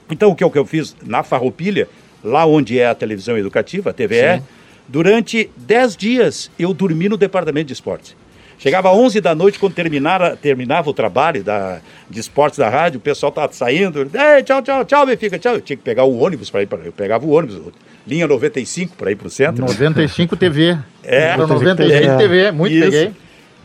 Speaker 6: Então, o que, é o que eu fiz na Farroupilha, lá onde é a televisão educativa, a TVE, Sim. durante 10 dias eu dormi no departamento de esportes. Chegava às 11 da noite, quando terminara, terminava o trabalho da, de esportes da rádio, o pessoal estava saindo. Ei, tchau, tchau, tchau, Benfica, tchau. Eu tinha que pegar o ônibus para ir para. Eu pegava o ônibus, linha 95 para ir para o centro.
Speaker 4: 95 TV.
Speaker 6: É,
Speaker 4: 95 TV, muito Isso. peguei.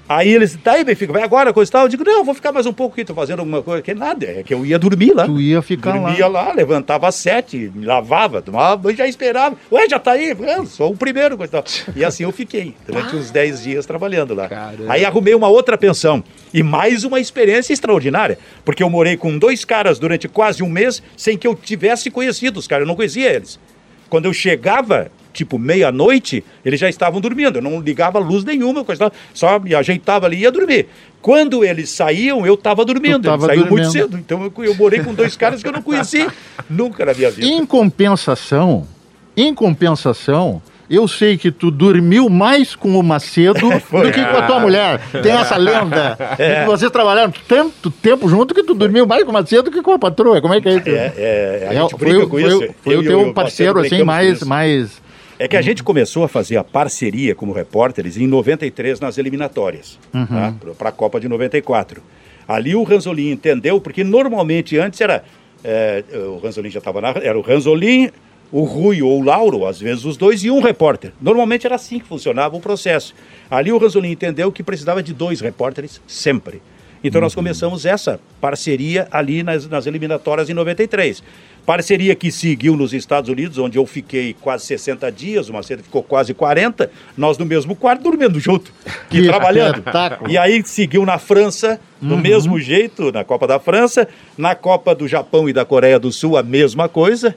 Speaker 6: Aí eles, tá aí, Benfica, vai agora, coisa e tal. Eu digo, não, vou ficar mais um pouco aqui, tô fazendo alguma coisa. Que nada, é que eu ia dormir lá.
Speaker 4: Tu ia ficar
Speaker 6: Dormia lá. lá, levantava às sete, me lavava, tomava já esperava. Ué, já tá aí? Eu sou o primeiro, coisa e tal. E assim eu fiquei, durante uns dez dias trabalhando lá. Caramba. Aí arrumei uma outra pensão. E mais uma experiência extraordinária, porque eu morei com dois caras durante quase um mês sem que eu tivesse conhecido os caras, eu não conhecia eles. Quando eu chegava, tipo meia-noite, eles já estavam dormindo. Eu não ligava luz nenhuma, coisa, só me ajeitava ali e ia dormir. Quando eles saíam, eu estava dormindo. Eles saíam muito cedo. Então eu, eu morei com dois caras que eu não conheci nunca na minha vida.
Speaker 4: Em compensação, em compensação, eu sei que tu dormiu mais com o Macedo do que com a tua mulher. Tem essa lenda. É. que vocês trabalharam tanto tempo junto que tu dormiu mais com o Macedo do que com a patroa. Como é que é isso?
Speaker 6: É, é, a é, gente foi, com isso.
Speaker 4: Foi, foi o teu parceiro, assim, mais, mais
Speaker 6: é que a gente começou a fazer a parceria como repórteres em 93 nas eliminatórias, uhum. tá? para a Copa de 94. Ali o Ranzolin entendeu, porque normalmente antes era. É, o Ranzolin já estava na. Era o Ranzolin, o Rui ou o Lauro, às vezes os dois, e um repórter. Normalmente era assim que funcionava o processo. Ali o Ranzolin entendeu que precisava de dois repórteres sempre. Então nós começamos essa parceria ali nas, nas eliminatórias em 93. Parceria que seguiu nos Estados Unidos, onde eu fiquei quase 60 dias, o Macedo ficou quase 40, nós no mesmo quarto dormindo junto e que trabalhando. Espetáculo. E aí seguiu na França, do uhum. mesmo jeito, na Copa da França, na Copa do Japão e da Coreia do Sul, a mesma coisa.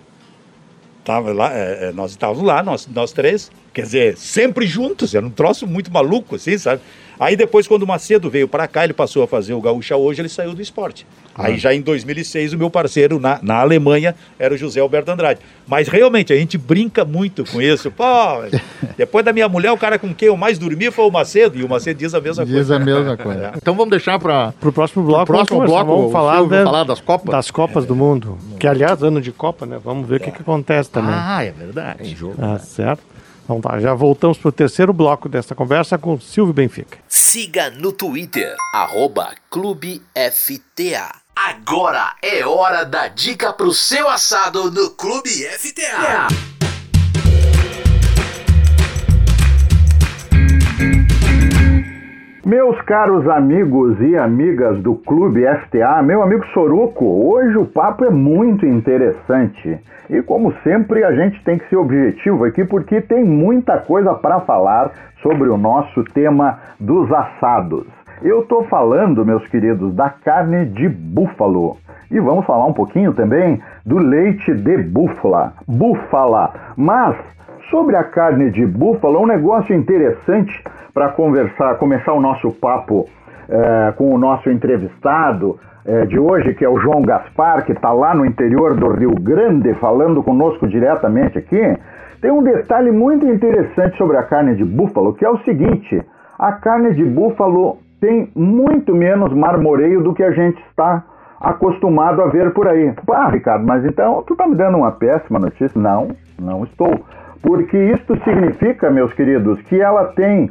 Speaker 6: Tava lá, é, é nós estávamos lá, nós, nós três, quer dizer, sempre juntos, era um troço muito maluco, assim, sabe? Aí depois, quando o Macedo veio para cá, ele passou a fazer o Gaúcha hoje, ele saiu do esporte. Aí já em 2006, o meu parceiro na, na Alemanha era o José Alberto Andrade. Mas realmente, a gente brinca muito com isso. Pô, depois da minha mulher, o cara com quem eu mais dormi foi o Macedo, e o Macedo diz a mesma
Speaker 4: diz
Speaker 6: coisa.
Speaker 4: Diz a mesma coisa. É. Então vamos deixar para
Speaker 2: o próximo bloco.
Speaker 4: Pro próximo
Speaker 2: vamos
Speaker 4: bloco,
Speaker 2: vamos falar,
Speaker 4: de, falar das Copas.
Speaker 2: Das Copas é. do Mundo. Que, aliás, ano de Copa, né? Vamos ver o que, que acontece também.
Speaker 4: Ah, é verdade. Tem
Speaker 2: jogo. Ah, né? certo. Então tá, já voltamos para o terceiro bloco desta conversa com Silvio Benfica.
Speaker 1: Siga no Twitter, arroba. Agora é hora da dica pro seu assado no Clube FTA.
Speaker 7: Meus caros amigos e amigas do Clube FTA, meu amigo Soruco, hoje o papo é muito interessante. E como sempre, a gente tem que ser objetivo aqui porque tem muita coisa para falar sobre o nosso tema dos assados. Eu estou falando, meus queridos, da carne de búfalo. E vamos falar um pouquinho também do leite de búfala. Búfala. Mas sobre a carne de búfalo, um negócio interessante para conversar, começar o nosso papo é, com o nosso entrevistado é, de hoje, que é o João Gaspar, que está lá no interior do Rio Grande, falando conosco diretamente aqui. Tem um detalhe muito interessante sobre a carne de búfalo, que é o seguinte: a carne de búfalo tem muito menos marmoreio do que a gente está acostumado a ver por aí. Ah, Ricardo, mas então tu está me dando uma péssima notícia? Não, não estou. Porque isto significa, meus queridos, que ela tem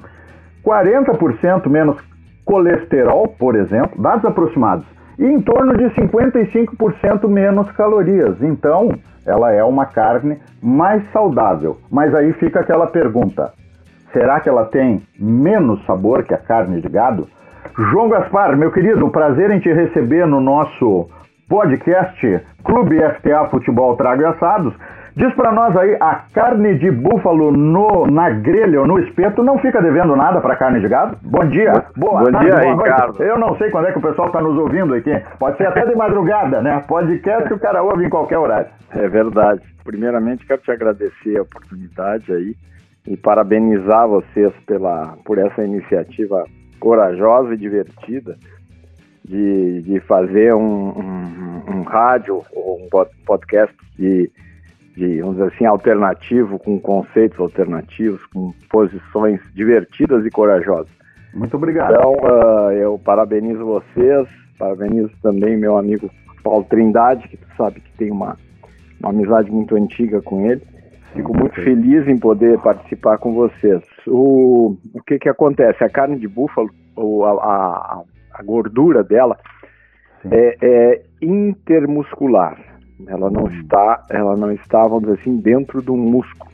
Speaker 7: 40% menos colesterol, por exemplo, dados aproximados, e em torno de 55% menos calorias. Então, ela é uma carne mais saudável. Mas aí fica aquela pergunta: será que ela tem menos sabor que a carne de gado? João Gaspar, meu querido, prazer em te receber no nosso podcast Clube FTA Futebol Trago Assados. Diz para nós aí, a carne de búfalo no, na grelha ou no espeto não fica devendo nada para carne de gado? Bom dia.
Speaker 8: Boa Bom tarde, dia, boa Ricardo.
Speaker 7: Eu não sei quando é que o pessoal está nos ouvindo aqui. Pode ser até de madrugada, né? Podcast que o cara ouve em qualquer horário.
Speaker 8: É verdade. Primeiramente, quero te agradecer a oportunidade aí e parabenizar vocês pela, por essa iniciativa corajosa e divertida de, de fazer um, um, um rádio ou um podcast de de, vamos dizer assim, alternativo, com conceitos alternativos, com posições divertidas e corajosas.
Speaker 7: Muito obrigado.
Speaker 8: Então, uh, eu parabenizo vocês, parabenizo também meu amigo Paulo Trindade, que tu sabe que tem uma, uma amizade muito antiga com ele. Fico muito feliz em poder participar com vocês. O, o que que acontece? A carne de búfalo, ou a, a, a gordura dela, é, é intermuscular. Ela não está, ela não está, vamos dizer assim, dentro do músculo.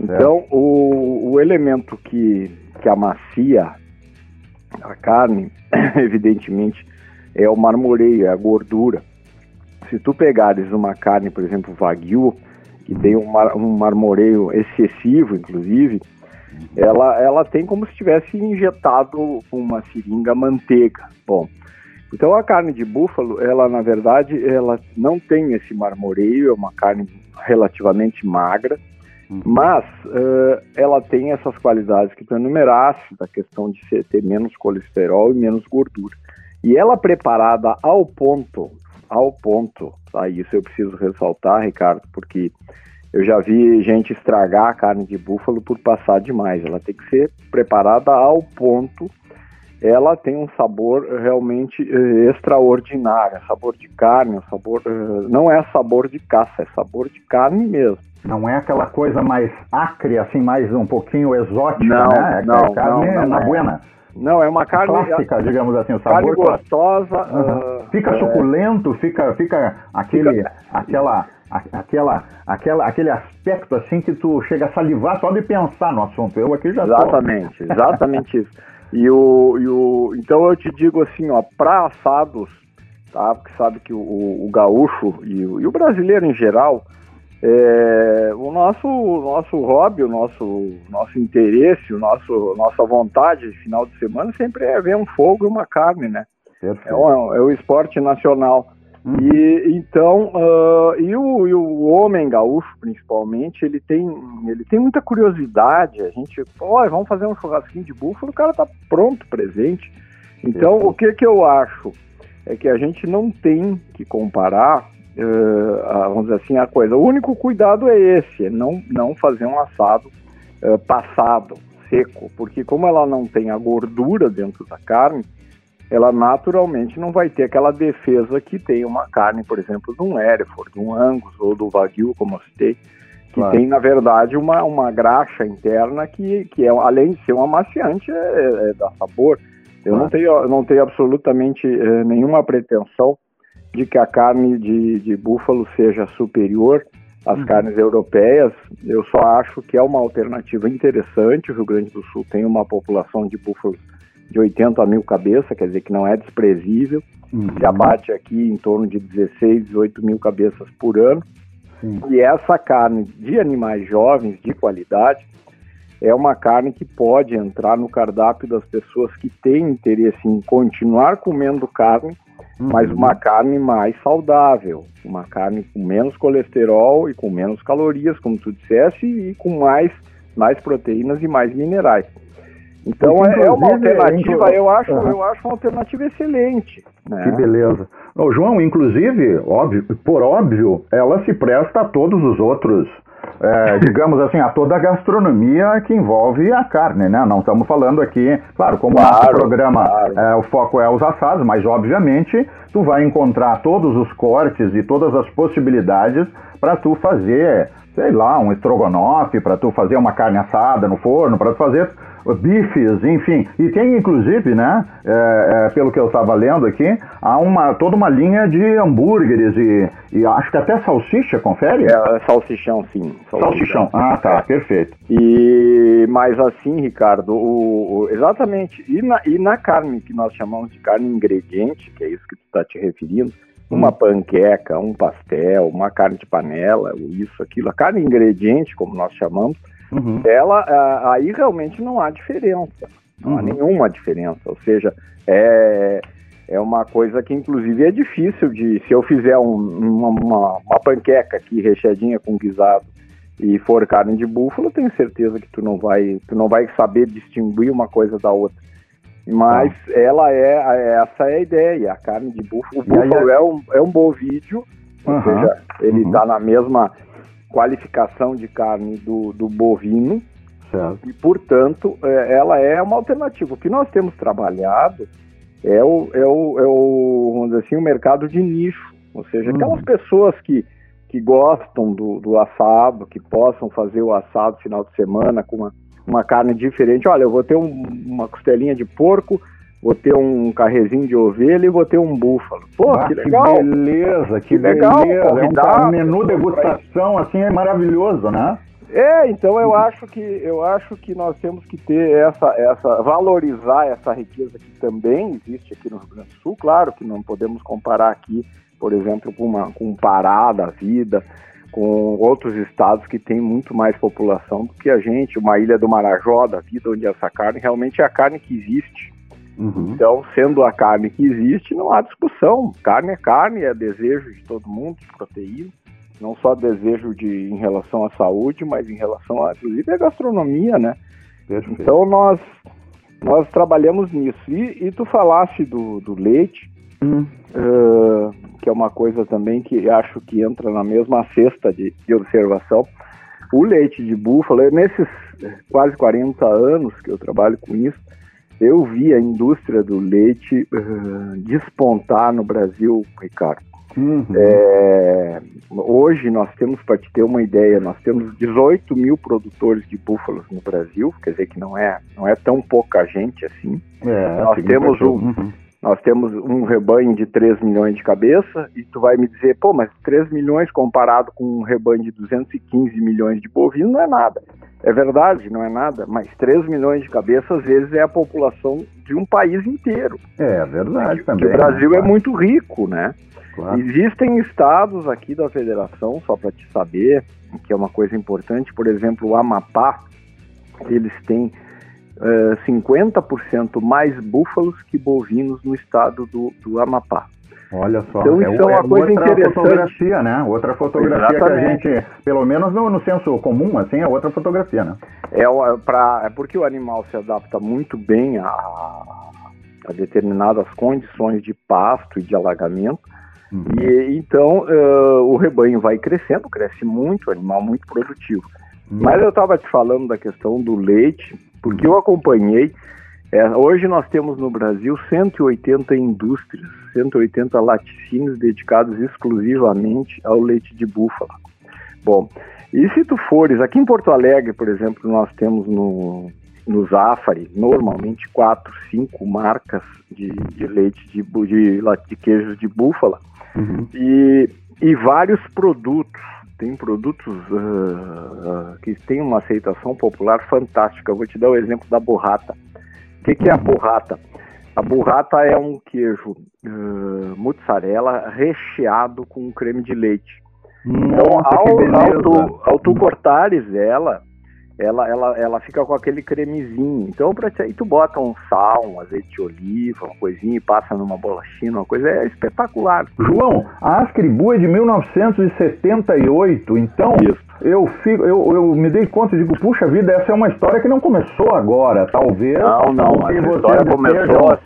Speaker 8: Então, o, o elemento que, que amacia a carne, evidentemente, é o marmoreio, é a gordura. Se tu pegares uma carne, por exemplo, wagyu, que tem um, mar, um marmoreio excessivo, inclusive, ela, ela tem como se tivesse injetado uma seringa manteiga. Bom, então a carne de búfalo, ela na verdade, ela não tem esse marmoreio, é uma carne relativamente magra, uhum. mas uh, ela tem essas qualidades que tu enumeraste, da questão de ser, ter menos colesterol e menos gordura. E ela preparada ao ponto, ao ponto, tá? isso eu preciso ressaltar, Ricardo, porque eu já vi gente estragar a carne de búfalo por passar demais. Ela tem que ser preparada ao ponto ela tem um sabor realmente eh, extraordinário, é sabor de carne, é sabor eh, não é sabor de caça, é sabor de carne mesmo.
Speaker 7: Não é aquela coisa mais acre, assim, mais um pouquinho exótica,
Speaker 8: não,
Speaker 7: né? É
Speaker 8: não,
Speaker 7: carne
Speaker 8: não, não
Speaker 7: na
Speaker 8: é.
Speaker 7: buena.
Speaker 8: Não, é uma carne
Speaker 7: clássica, digamos assim, o sabor
Speaker 8: carne gostosa.
Speaker 7: Uhum. Uh, fica é... suculento, fica, fica aquele, fica... aquela, aquela, aquela, aquele aspecto assim que tu chega a salivar só de pensar no assunto. Eu aqui já
Speaker 8: Exatamente, tô... exatamente isso. E o, e o, então eu te digo assim, ó, para assados, tá? Porque sabe que o, o gaúcho e o, e o, brasileiro em geral, é, o nosso, nosso hobby, o nosso, nosso interesse, o nosso, nossa vontade final de semana sempre é ver um fogo e uma carne, né? É o, é o esporte nacional. E então, uh, e, o, e, o, homem gaúcho, principalmente, ele tem, ele tem muita curiosidade. A gente, olha, vamos fazer um churrasquinho de búfalo, o cara tá pronto, presente. Então, o que que eu acho é que a gente não tem que comparar, uh, a, vamos dizer assim, a coisa. O único cuidado é esse, é não, não fazer um assado uh, passado, seco, porque como ela não tem a gordura dentro da carne, ela naturalmente não vai ter aquela defesa que tem uma carne, por exemplo, de um Hereford, de um Angus ou do Wagyu, como eu citei, que claro. tem, na verdade, uma, uma graxa interna que, que é, além de ser um amaciante, é, é, é dá sabor. Eu claro. não, tenho, não tenho absolutamente é, nenhuma pretensão de que a carne de, de búfalo seja superior às uhum. carnes europeias. Eu só acho que é uma alternativa interessante. O Rio Grande do Sul tem uma população de búfalos de 80 mil cabeças, quer dizer que não é desprezível. Uhum. Se abate aqui em torno de 16, 18 mil cabeças por ano. Sim. E essa carne de animais jovens, de qualidade, é uma carne que pode entrar no cardápio das pessoas que têm interesse em continuar comendo carne, uhum. mas uma carne mais saudável, uma carne com menos colesterol e com menos calorias, como tu disseste, e com mais, mais proteínas e mais minerais. Então é, é uma alternativa, eu acho, uhum. eu acho uma alternativa excelente. Né?
Speaker 7: Que beleza. Ô, João, inclusive, óbvio, por óbvio, ela se presta a todos os outros, é, digamos assim, a toda a gastronomia que envolve a carne, né? Não estamos falando aqui, claro, como claro, nosso programa, claro. é, o foco é os assados, mas obviamente tu vai encontrar todos os cortes e todas as possibilidades para tu fazer, sei lá, um estrogonofe, para tu fazer uma carne assada no forno, para tu fazer bifes, enfim. E tem inclusive, né, é, é, pelo que eu estava lendo aqui, há uma, toda uma linha de hambúrgueres e, e acho que até salsicha, confere?
Speaker 8: É, salsichão, sim.
Speaker 7: Salsichão. Ah, tá, perfeito.
Speaker 8: E, mas assim, Ricardo, o, o- exatamente. E na, e na carne que nós chamamos de carne ingrediente, que é isso que tu está te referindo, uma panqueca, um pastel, uma carne de panela, isso, aquilo, a carne ingrediente, como nós chamamos,
Speaker 7: Uhum.
Speaker 8: ela ah, aí realmente não há diferença. Não há
Speaker 7: Uhum.
Speaker 8: nenhuma diferença. Ou seja, é, é uma coisa que inclusive é difícil de. Se eu fizer um- uma, uma, uma panqueca aqui recheadinha com guisado e for carne de búfalo, tenho certeza que tu não vai, tu não vai saber distinguir uma coisa da outra. Mas ela é, essa é a ideia, a carne de búfalo. O búfalo é um, é um bovídeo, ou
Speaker 7: Aham.
Speaker 8: seja, ele
Speaker 7: Uhum.
Speaker 8: está na mesma qualificação de carne do, do bovino
Speaker 7: Certo.
Speaker 8: e, portanto, é, ela é uma alternativa. O que nós temos trabalhado é o, é o, é o vamos dizer assim, o mercado de nicho, ou seja,
Speaker 7: Uhum.
Speaker 8: aquelas pessoas que, que gostam do, do assado, que possam fazer o assado final de semana com uma, uma carne diferente. Olha, eu vou ter um- uma costelinha de porco, vou ter um carrezinho de ovelha e vou ter um búfalo. Pô,
Speaker 7: Ah,
Speaker 8: que legal!
Speaker 7: beleza, que,
Speaker 8: Que legal,
Speaker 7: beleza. É um
Speaker 8: convidar
Speaker 7: menu degustação, assim, é maravilhoso, né?
Speaker 8: É, então eu acho que eu acho que nós temos que ter essa essa valorizar essa riqueza que também existe aqui no Rio Grande do Sul. Claro que não podemos comparar aqui, por exemplo, com uma com Pará da vida, com outros estados que têm muito mais população do que a gente, uma ilha do Marajó da vida onde essa carne realmente é a carne que existe.
Speaker 7: Uhum.
Speaker 8: Então, sendo a carne que existe, não há discussão. Carne é carne, é desejo de todo mundo, de proteína. Não só desejo de em relação à saúde, mas em relação a, inclusive, à gastronomia, né?
Speaker 7: Perfeito.
Speaker 8: Então, nós, nós trabalhamos nisso. E, e tu falaste do, do leite,
Speaker 7: Hum.
Speaker 8: ah, que é uma coisa também que acho que entra na mesma cesta de, de observação. O leite de búfalo, eu- nesses quase 40 anos que eu trabalho com isso, eu vi a indústria do leite ah, despontar no Brasil, Ricardo.
Speaker 7: Uhum.
Speaker 8: É, hoje nós temos, para te ter uma ideia, nós temos 18 mil produtores de búfalos no Brasil, quer dizer que não é, não é tão pouca gente assim.
Speaker 7: É,
Speaker 8: nós temos um-
Speaker 7: Uhum.
Speaker 8: Nós temos um rebanho de 3 milhões de cabeça e tu vai me dizer, pô, mas 3 milhões comparado com um rebanho de 215 milhões de bovinos não é nada. É verdade, não é nada, mas 3 milhões de cabeça às vezes é a população de um país inteiro.
Speaker 7: É verdade
Speaker 8: Porque
Speaker 7: também.
Speaker 8: o Brasil
Speaker 7: né?
Speaker 8: é muito rico, né?
Speaker 7: Claro.
Speaker 8: Existem estados aqui da federação, só para te saber, que é uma coisa importante, por exemplo, o Amapá, eles têm eh, 50% mais búfalos que bovinos no estado do, do Amapá.
Speaker 7: Olha só.
Speaker 8: Então, isso é uma coisa
Speaker 7: outra
Speaker 8: interessante.
Speaker 7: fotografia, né? Outra fotografia
Speaker 8: Exatamente.
Speaker 7: que a gente, pelo menos no, no senso comum, assim, é outra fotografia, né?
Speaker 8: É, pra, é porque o animal se adapta muito bem a, a determinadas condições de pasto e de alagamento.
Speaker 7: Uhum.
Speaker 8: E então eh, o rebanho vai crescendo, cresce muito, o animal muito produtivo.
Speaker 7: Uhum.
Speaker 8: Mas eu estava te falando da questão do leite, porque eu acompanhei. é, hoje nós temos no Brasil 180 indústrias, 180 laticínios dedicados exclusivamente ao leite de búfala. Bom, e se tu fores, aqui em Porto Alegre, por exemplo, nós temos no, no Zafari, normalmente quatro, cinco marcas de, de leite de, de, de queijos de búfala
Speaker 7: Uhum.
Speaker 8: e, e vários produtos. Tem produtos ah, ah, que têm uma aceitação popular fantástica. Eu vou te dar o exemplo da burrata. O que, que é a burrata? A burrata é um queijo ah, mozzarella recheado com creme de leite. Então,
Speaker 7: Nossa, que
Speaker 8: ao, ao, tu, ao tu cortares ela, ela, ela, ela fica com aquele cremezinho. Então, pra ti, aí tu bota um sal, um azeite de oliva, uma coisinha e passa numa bolachinha, uma coisa é espetacular.
Speaker 7: João, a Ascribu é de 1978, então
Speaker 8: Isso.
Speaker 7: eu, fico, eu, eu me dei conta e digo, puxa vida, essa é uma história que não começou agora, talvez.
Speaker 8: Não, não,
Speaker 7: vocês
Speaker 8: história começou- A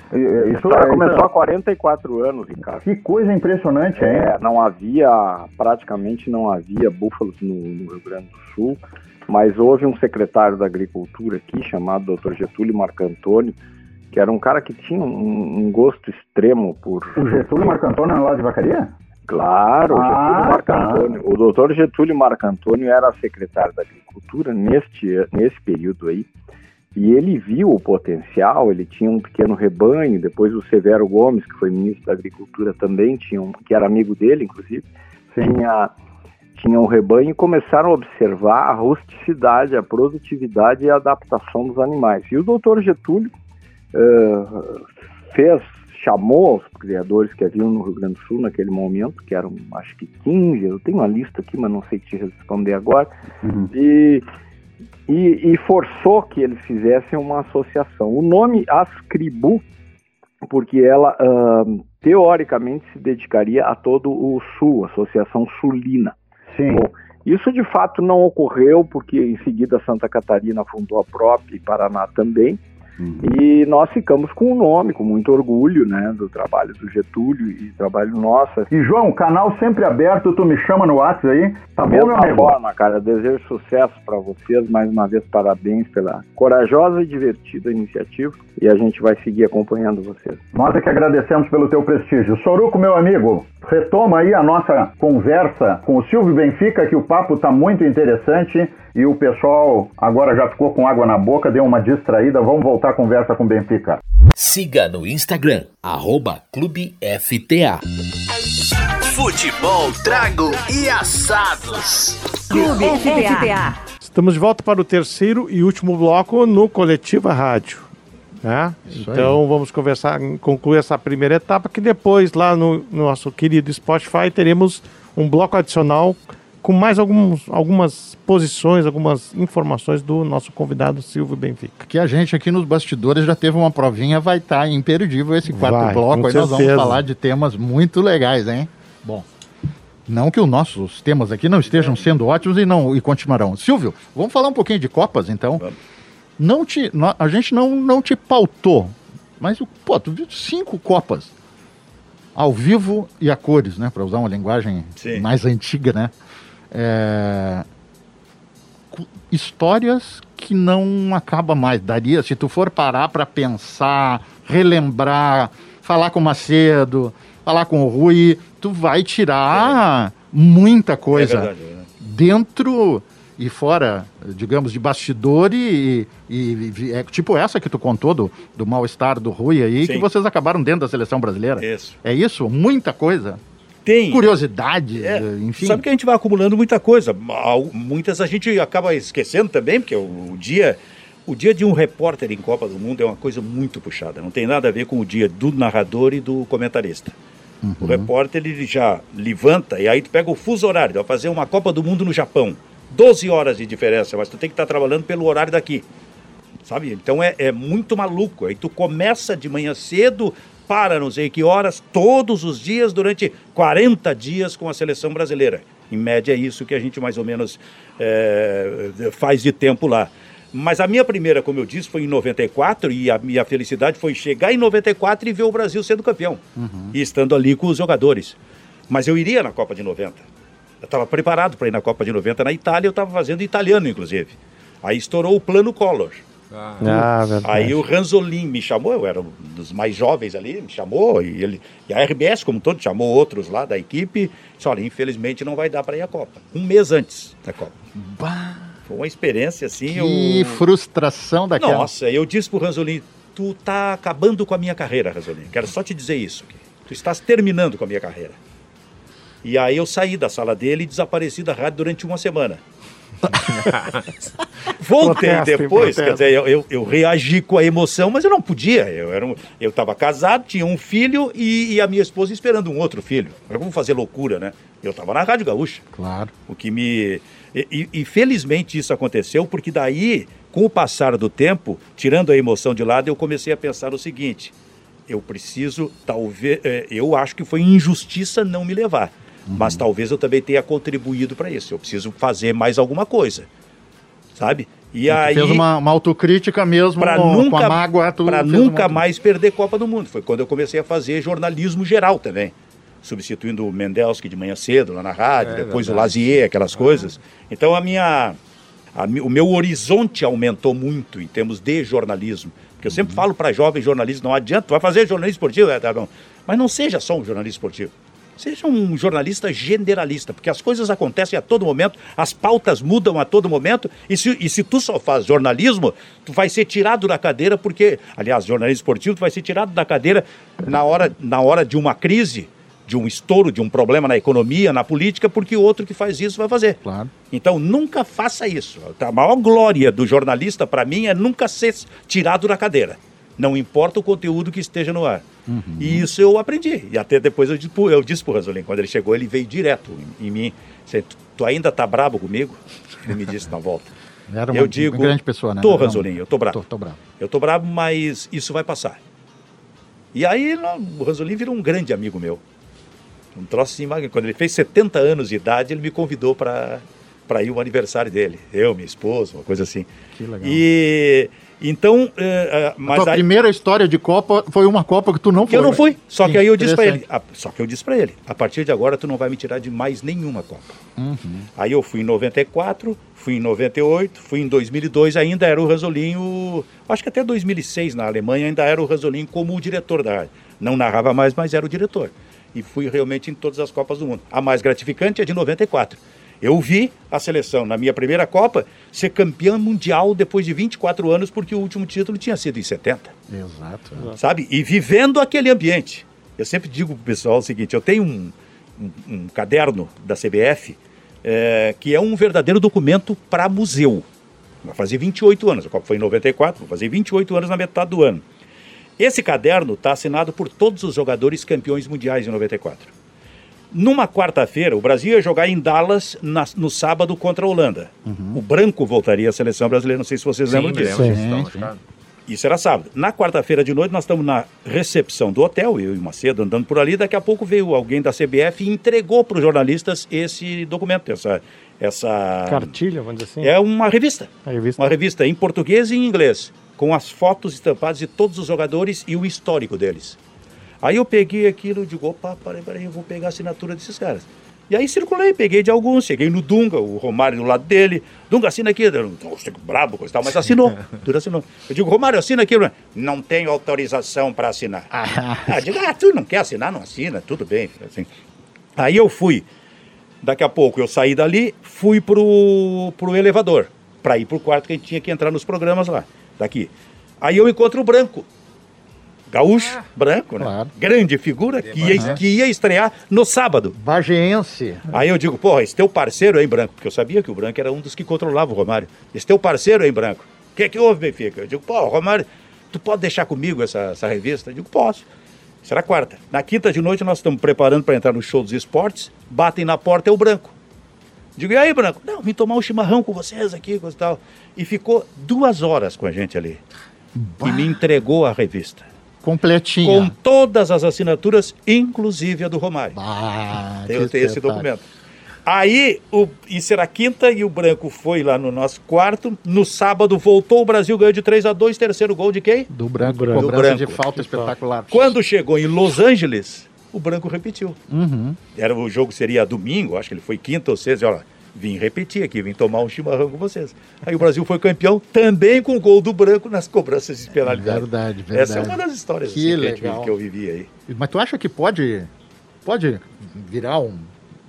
Speaker 8: história
Speaker 7: é-
Speaker 8: começou há 44 anos, Ricardo.
Speaker 7: Que coisa impressionante, hein?
Speaker 8: É, não havia, praticamente não havia búfalos no, no Rio Grande do Sul, mas houve um secretário da Agricultura aqui, chamado Dr. Getúlio Marcantônio, que era um cara que tinha um, um gosto extremo por...
Speaker 7: O Getúlio Marcantônio é lá de Vacaria?
Speaker 8: Claro, o
Speaker 7: Ah,
Speaker 8: Getúlio
Speaker 7: tá.
Speaker 8: O doutor Getúlio Marcantônio era secretário da Agricultura neste, nesse período aí. E ele viu o potencial, ele tinha um pequeno rebanho, depois o Severo Gomes, que foi ministro da Agricultura também, tinha um, que era amigo dele, inclusive, tinha, tinha um rebanho e começaram a observar a rusticidade, a produtividade e a adaptação dos animais. E o doutor Getúlio uh, fez, chamou os criadores que haviam no Rio Grande do Sul naquele momento, que eram acho que 15, eu tenho uma lista aqui, mas não sei te responder agora, uhum. e e, e, forçou que eles fizessem uma associação. O nome Ascribu, porque ela uh, teoricamente se dedicaria a todo o Sul, Associação Sulina. Sim. Bom, isso de fato não ocorreu, porque em seguida Santa Catarina fundou a própria e Paraná também. Uhum. E nós ficamos com o nome, com muito orgulho, né, do trabalho do Getúlio e trabalho nosso.
Speaker 7: E João, canal sempre aberto, tu me chama no WhatsApp aí, tá bom, meu amigo?
Speaker 8: forma, cara, desejo sucesso para vocês, mais uma vez parabéns pela corajosa e divertida iniciativa e a gente vai seguir acompanhando vocês.
Speaker 7: Nós é que agradecemos pelo teu prestígio. Soruco, meu amigo, retoma aí a nossa conversa com o Silvio Benfica, que o papo tá muito interessante e o pessoal agora já ficou com água na boca, deu uma distraída. Vamos voltar a conversa com o Benfica.
Speaker 1: Siga no Instagram, arroba Clube FTA. Futebol, trago e assados.
Speaker 3: Clube FTA.
Speaker 2: Estamos de volta para o terceiro e último bloco no Coletiva Rádio. Né? Então aí. vamos conversar, concluir essa primeira etapa, que depois lá no, no nosso querido Spotify teremos um bloco adicional com mais alguns, algumas posições, algumas informações do nosso convidado Silvio Benfica.
Speaker 4: Que a gente aqui nos bastidores já teve uma provinha, vai estar tá imperdível esse quarto vai, bloco. Aí nós vamos falar de temas muito legais, hein? Bom. Não que os nossos temas aqui não estejam sendo ótimos e não e continuarão. Silvio, vamos falar um pouquinho de Copas, então. Não te, a gente não, não te pautou, mas pô, tu viu cinco Copas ao vivo e a cores, né? Para usar uma linguagem Sim. mais antiga, né? É, histórias que não acaba mais. Daria, se tu for parar para pensar, relembrar, falar com o Macedo, falar com o Rui, tu vai tirar é. muita coisa. É verdade, é Dentro e fora, digamos, de bastidor e, e, e, é tipo essa que tu contou do, do mal-estar do Rui aí, Sim. que vocês acabaram dentro da seleção brasileira.
Speaker 6: Isso.
Speaker 4: É isso? Muita coisa
Speaker 6: tem.
Speaker 4: Curiosidade, é, enfim.
Speaker 6: Sabe que a gente vai acumulando muita coisa. Muitas a gente acaba esquecendo também, porque o, o dia. O dia de um repórter em Copa do Mundo é uma coisa muito puxada. Não tem nada a ver com o dia do narrador e do comentarista. Uhum. O repórter ele já levanta e aí tu pega o fuso horário. Vai fazer uma Copa do Mundo no Japão. 12 horas de diferença, mas tu tem que estar trabalhando pelo horário daqui. Sabe? Então é, é muito maluco. Aí tu começa de manhã cedo, para não sei que horas, todos os dias, durante 40 dias com a seleção brasileira. Em média é isso que a gente mais ou menos é, faz de tempo lá. Mas a minha primeira, como eu disse, foi em 94 e a minha felicidade foi chegar em 94 e ver o Brasil sendo campeão. Uhum. E estando ali com os jogadores. Mas eu iria na Copa de 90. Eu estava preparado para ir na Copa de 90 na Itália, eu estava fazendo italiano, inclusive. Aí estourou o plano Collor. Ah, aí o Ranzolin me chamou, eu era um dos mais jovens ali, me chamou, e, ele, e a RBS, como todo, chamou outros lá da equipe. Disse: olha, infelizmente não vai dar para ir à Copa. Um mês antes da Copa. Bah. Foi uma experiência assim.
Speaker 4: Que eu... frustração daquela.
Speaker 6: Nossa, eu disse pro Ranzolin: tu tá acabando com a minha carreira, Ranzolin. Quero só te dizer isso. Tu estás terminando com a minha carreira. E aí eu saí da sala dele e desapareci da rádio durante uma semana. Voltei depois, quer dizer, eu, eu, eu, reagi com a emoção, mas eu não podia. Eu era um, eu estava casado, tinha um filho e, e, a minha esposa esperando um outro filho. Eu vou fazer loucura, né? Eu estava na Rádio Gaúcha.
Speaker 4: Claro.
Speaker 6: O que me. E, e, felizmente isso aconteceu, porque daí, com o passar do tempo, tirando a emoção de lado, eu comecei a pensar o seguinte: eu preciso, talvez. Eh, eu acho que foi injustiça não me levar. Uhum. Mas talvez eu também tenha contribuído para isso. Eu preciso fazer mais alguma coisa. Sabe?
Speaker 4: E aí fez uma, uma autocrítica mesmo
Speaker 6: pra com, nunca, com a mágoa. Para nunca mais perder Copa do Mundo. Foi quando eu comecei a fazer jornalismo geral também. Substituindo o Mendelski de manhã cedo lá na rádio, é, depois verdade. o Lazier, aquelas ah. coisas. Então a minha, a, o meu horizonte aumentou muito em termos de jornalismo. Porque eu sempre uhum. falo para jovens jornalistas, não adianta, tu vai fazer jornalismo esportivo, é, tá bom. Mas não seja só um jornalista esportivo Seja um jornalista generalista, porque as coisas acontecem a todo momento, as pautas mudam a todo momento, e se, e se tu só faz jornalismo, tu vai ser tirado da cadeira, porque, aliás, jornalismo esportivo, tu vai ser tirado da cadeira na hora, na hora de uma crise, de um estouro, de um problema na economia, na política, porque o outro que faz isso vai fazer.
Speaker 4: Claro.
Speaker 6: Então nunca faça isso. A maior glória do jornalista, para mim, é nunca ser tirado da cadeira. Não importa o conteúdo que esteja no ar. E isso eu aprendi. E até depois eu disse, eu disse pro Ranzolin, quando ele chegou, ele veio direto em, em mim. "Tu- ainda tá brabo comigo? Ele me disse na volta.
Speaker 4: Era uma,
Speaker 6: eu digo,
Speaker 4: uma grande pessoa, né?
Speaker 6: Tô, Ranzolin, eu tô bravo.
Speaker 4: Tô, tô bravo.
Speaker 6: Eu tô bravo, mas isso vai passar. E aí o Ranzolin virou um grande amigo meu. Um troço assim, quando ele fez 70 anos de idade, ele me convidou para para ir ao aniversário dele. Eu, minha esposa, uma coisa assim.
Speaker 4: Que legal.
Speaker 6: E então, eh,
Speaker 4: A
Speaker 6: mas
Speaker 4: tua
Speaker 6: aí,
Speaker 4: primeira história de Copa foi uma Copa que tu não foi.
Speaker 6: eu não fui. Só que aí eu disse para ele, a- só que eu disse para ele, a partir de agora tu não vai me tirar de mais nenhuma Copa.
Speaker 4: Uhum.
Speaker 6: Aí eu fui em 94, fui em 98, fui em 2002, ainda era o Ranzolinho, acho que até 2006 na Alemanha ainda era o Ranzolinho como o diretor da rádio. Não narrava mais, mas era o diretor. E fui realmente em todas as Copas do Mundo. A mais gratificante é de 94. Eu vi a seleção na minha primeira Copa ser campeã mundial depois de 24 anos, porque o último título tinha sido em 70
Speaker 4: Exato.
Speaker 6: sabe? E vivendo aquele ambiente. Eu sempre digo pro pessoal o seguinte: eu tenho um, um- um caderno da CBF eh, que é um verdadeiro documento para museu. Vai fazer 28 anos, a Copa foi em 94, vou fazer 28 anos na metade do ano. Esse caderno está assinado por todos os jogadores campeões mundiais em 94. Numa quarta-feira, o Brasil ia jogar em Dallas na- no sábado contra a Holanda. O Branco voltaria à seleção brasileira, não sei se vocês
Speaker 5: Sim,
Speaker 6: lembram disso.
Speaker 4: Sim.
Speaker 6: Isso era sábado. Na quarta-feira de noite, nós estamos na recepção do hotel, eu e o Macedo andando por ali. Daqui a pouco veio alguém da CBF e entregou para os jornalistas esse documento, essa. essa
Speaker 2: Cartilha, vamos dizer assim.
Speaker 6: é uma revista.
Speaker 2: Revista.
Speaker 6: Uma revista em português e em inglês, com as fotos estampadas de todos os jogadores e o histórico deles. Aí eu peguei aquilo e digo, opa, peraí, peraí, eu vou pegar a assinatura desses caras. E aí circulei, peguei de alguns, cheguei no Dunga, o Romário do lado dele. Dunga, assina aqui. Eu, Nossa, que brabo, coisa tal, mas assinou. Tudo assinou. Eu digo, Romário, assina aqui. Não tenho autorização para assinar. Ah, eu digo, ah, tu não quer assinar, não assina, tudo bem. Assim. Aí eu fui. Daqui a pouco eu saí dali, fui pro, pro elevador, para ir pro quarto que a gente tinha que entrar nos programas lá. Daqui. Aí eu encontro o Branco. Gaúcho, branco, né?
Speaker 4: Claro.
Speaker 6: Grande figura, que ia, que ia estrear no sábado.
Speaker 4: Bageense.
Speaker 6: Aí eu digo, porra, esse teu parceiro aí, Branco, porque eu sabia que o Branco era um dos que controlava o Romário. Esse teu parceiro aí, Branco, o que é que houve, Benfica? Eu digo, pô, Romário, tu pode deixar comigo essa, essa revista? Eu digo, posso. Será quarta. Na quinta de noite nós estamos preparando para entrar no show dos esportes, batem na porta, é o Branco. Digo, e aí, Branco? Não, vim tomar um chimarrão com vocês aqui, coisa e tal. E ficou duas horas com a gente ali. E me entregou a revista.
Speaker 4: Completinha.
Speaker 6: Com todas as assinaturas, inclusive a do Romário.
Speaker 4: Ah,
Speaker 6: Eu tenho esse documento. Aí, o, isso era quinta e o Branco foi lá no nosso quarto. No sábado voltou, o Brasil ganhou de 3 a 2 terceiro gol de quem?
Speaker 4: Do branco,
Speaker 2: branco.
Speaker 6: Do
Speaker 4: de
Speaker 6: branco.
Speaker 4: falta espetacular.
Speaker 6: Quando chegou em Los Angeles, o Branco repetiu.
Speaker 4: Uhum.
Speaker 6: Era, o jogo seria domingo, acho que ele foi quinta ou sexta. e Olha, vim repetir aqui, vim tomar um chimarrão com vocês. Aí o Brasil foi campeão também com o gol do Branco nas cobranças de penalidade.
Speaker 4: Verdade, verdade.
Speaker 6: Essa é uma das histórias
Speaker 4: Que
Speaker 6: assim, que,
Speaker 4: legal.
Speaker 6: que eu vivi aí.
Speaker 4: Mas tu acha que pode, pode virar um,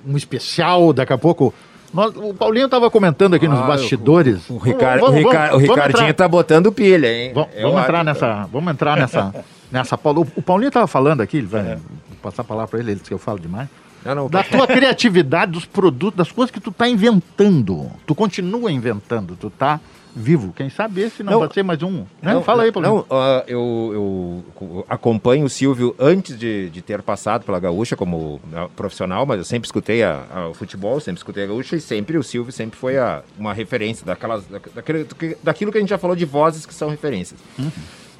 Speaker 4: um especial daqui a pouco? Nós- o Paulinho estava comentando aqui nos
Speaker 5: Ah,
Speaker 4: bastidores.
Speaker 5: O, Ricar-
Speaker 4: Vamos-
Speaker 5: o,
Speaker 4: vamos-
Speaker 5: Ricar- o
Speaker 4: vamos
Speaker 5: Ricardinho
Speaker 4: entrar-
Speaker 5: tá botando pilha, hein?
Speaker 4: Vamos,
Speaker 5: Eu
Speaker 4: vamos entrar
Speaker 5: acho.
Speaker 4: nessa. Vamos entrar nessa. nessa. O, o Paulinho estava falando aqui, ele
Speaker 6: É.
Speaker 4: vai vou passar a palavra para ele, ele disse que eu falo demais.
Speaker 5: Não, não,
Speaker 4: Da tua criatividade, dos produtos, das coisas que tu tá inventando. Tu continua inventando, tu tá vivo. Quem sabe esse não,
Speaker 5: Não.
Speaker 4: vai ser mais um. Né? Fala aí, Paulinho.
Speaker 5: Não, ah, eu, eu acompanho o Silvio antes de, de ter passado pela Gaúcha como ah, profissional, mas eu sempre escutei a, a- o futebol, sempre escutei a Gaúcha e sempre o Silvio sempre foi a- uma referência daquelas, da- daquele- daquilo que a gente já falou de vozes que são referências.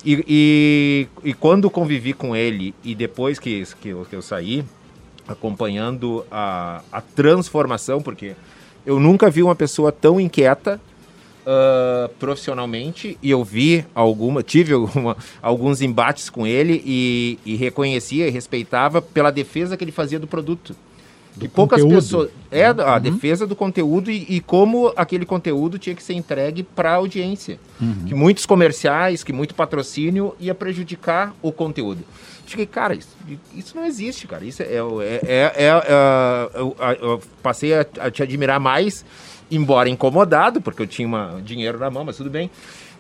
Speaker 5: E, e, e quando convivi com ele e depois que, que, que eu saí, acompanhando a, a transformação, porque eu nunca vi uma pessoa tão inquieta ah, profissionalmente e eu vi alguma, tive alguma- alguns embates com ele e, e reconhecia e respeitava pela defesa que ele fazia do produto. que poucas
Speaker 4: conteúdo.
Speaker 5: pessoas. É a defesa do conteúdo e, e como aquele conteúdo tinha que ser entregue para a audiência. Que muitos comerciais, que muito patrocínio ia prejudicar o conteúdo. Fiquei, cara, isso, isso não existe, cara. Isso é. é, é, é, é, eu, eu passei a, a te admirar mais, embora incomodado, porque eu tinha uma, dinheiro na mão, mas tudo bem.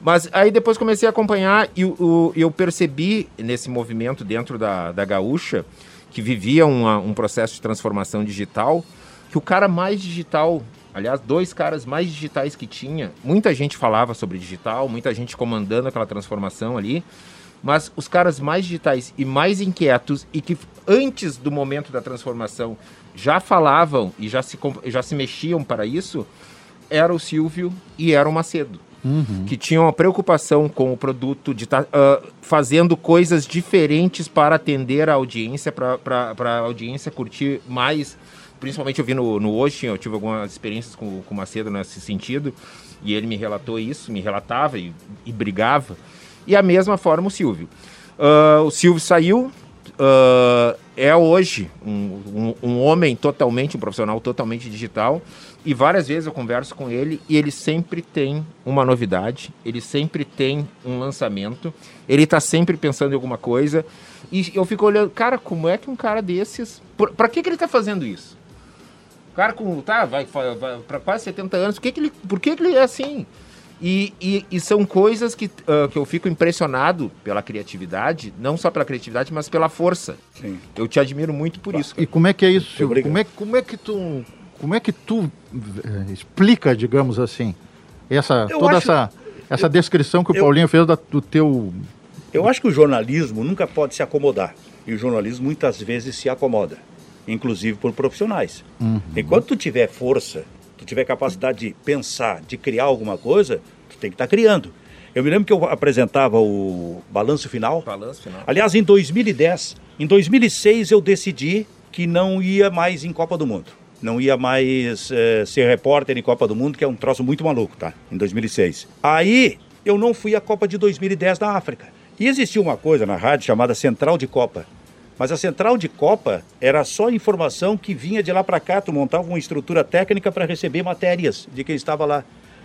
Speaker 5: Mas aí depois comecei a acompanhar e o- eu percebi nesse movimento dentro da, da Gaúcha, que vivia uma- um processo de transformação digital, que o cara mais digital, aliás, dois caras mais digitais que tinha, muita gente falava sobre digital, muita gente comandando aquela transformação ali, mas os caras mais digitais e mais inquietos e que antes do momento da transformação já falavam e já se, já se mexiam para isso, era o Silvio e era o Macedo que tinham uma preocupação com o produto, de estar fazendo coisas diferentes para atender a audiência, para a audiência curtir mais. Principalmente eu vi no, no Hoje, eu tive algumas experiências com, com o Macedo nesse sentido, e ele me relatou isso, me relatava e, e brigava. E a mesma forma o Silvio. Ah, o Silvio saiu, ah, é hoje um, um, um homem totalmente, um profissional totalmente digital. E várias vezes eu converso com ele e ele sempre tem uma novidade, ele sempre tem um lançamento, ele está sempre pensando em alguma coisa. E eu fico olhando, cara, como é que um cara desses. Pra que, que ele está fazendo isso? O cara com. Tá, vai, vai para quase 70 anos, por que, que, ele, por que, que ele é assim? E, e, e são coisas que, ah, que eu fico impressionado pela criatividade, não só pela criatividade, mas pela força.
Speaker 6: Sim.
Speaker 5: Eu te admiro muito por isso.
Speaker 4: E como é que é isso, Silvio? Como é, como é que tu, como é que tu eh, explica, digamos assim, essa
Speaker 6: Eu
Speaker 4: toda
Speaker 6: acho-
Speaker 4: essa essa descrição que o
Speaker 6: eu-
Speaker 4: Paulinho fez da- do teu
Speaker 6: Eu acho que o jornalismo nunca pode se acomodar. E o jornalismo muitas vezes se acomoda, inclusive por profissionais. Enquanto tu tiver força, tu tiver capacidade de pensar, de criar alguma coisa, tu tem que estar criando. Eu me lembro que eu apresentava o Balanço Final.
Speaker 5: Balanço final.
Speaker 6: Aliás, em 2010, em 2006 eu decidi que não ia mais em Copa do Mundo. Não ia mais eh, ser repórter em Copa do Mundo, que é um troço muito maluco, tá? Em 2006. Aí eu não fui à Copa de 2010 na África. E existia uma coisa na rádio chamada Central de Copa. Mas a Central de Copa era só informação que vinha de lá para cá, tu montava uma estrutura técnica para receber matérias de quem estava lá.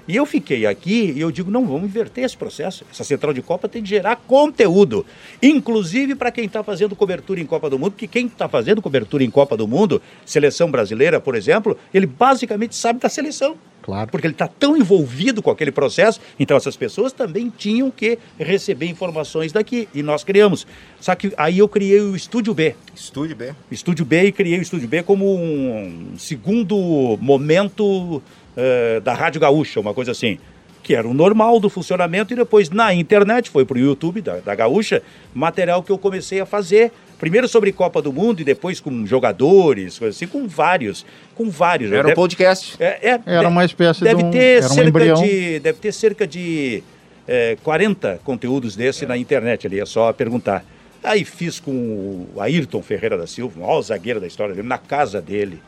Speaker 6: E eu fiquei aqui e eu digo, não, vamos inverter esse processo. Essa central de Copa tem de gerar conteúdo, inclusive para quem está fazendo cobertura em Copa do Mundo, porque quem está fazendo cobertura em Copa do Mundo, seleção brasileira, por exemplo, ele basicamente sabe da seleção.
Speaker 4: Claro.
Speaker 6: Porque ele está tão envolvido com aquele processo, então essas pessoas também tinham que receber informações daqui. E nós criamos. Só que aí eu criei o Estúdio B.
Speaker 5: Estúdio bem.
Speaker 6: Estúdio B e criei o Estúdio B como um segundo momento eh, da Rádio Gaúcha, uma coisa assim. Que era o normal do funcionamento, e depois na internet, foi para o YouTube da, da Gaúcha, material que eu comecei a fazer. Primeiro sobre Copa do Mundo e depois com jogadores, coisa assim, com vários. Com vários.
Speaker 5: Era um
Speaker 6: Deve-
Speaker 5: podcast.
Speaker 6: é, é,
Speaker 4: Era uma espécie
Speaker 6: deve
Speaker 4: de um-
Speaker 6: ter
Speaker 4: era um
Speaker 6: cerca
Speaker 4: embrião.
Speaker 6: de Deve ter cerca de eh, 40 conteúdos desse na internet ali, é só perguntar. Aí fiz com o Ayrton Ferreira da Silva, o maior zagueiro da história dele, na casa dele,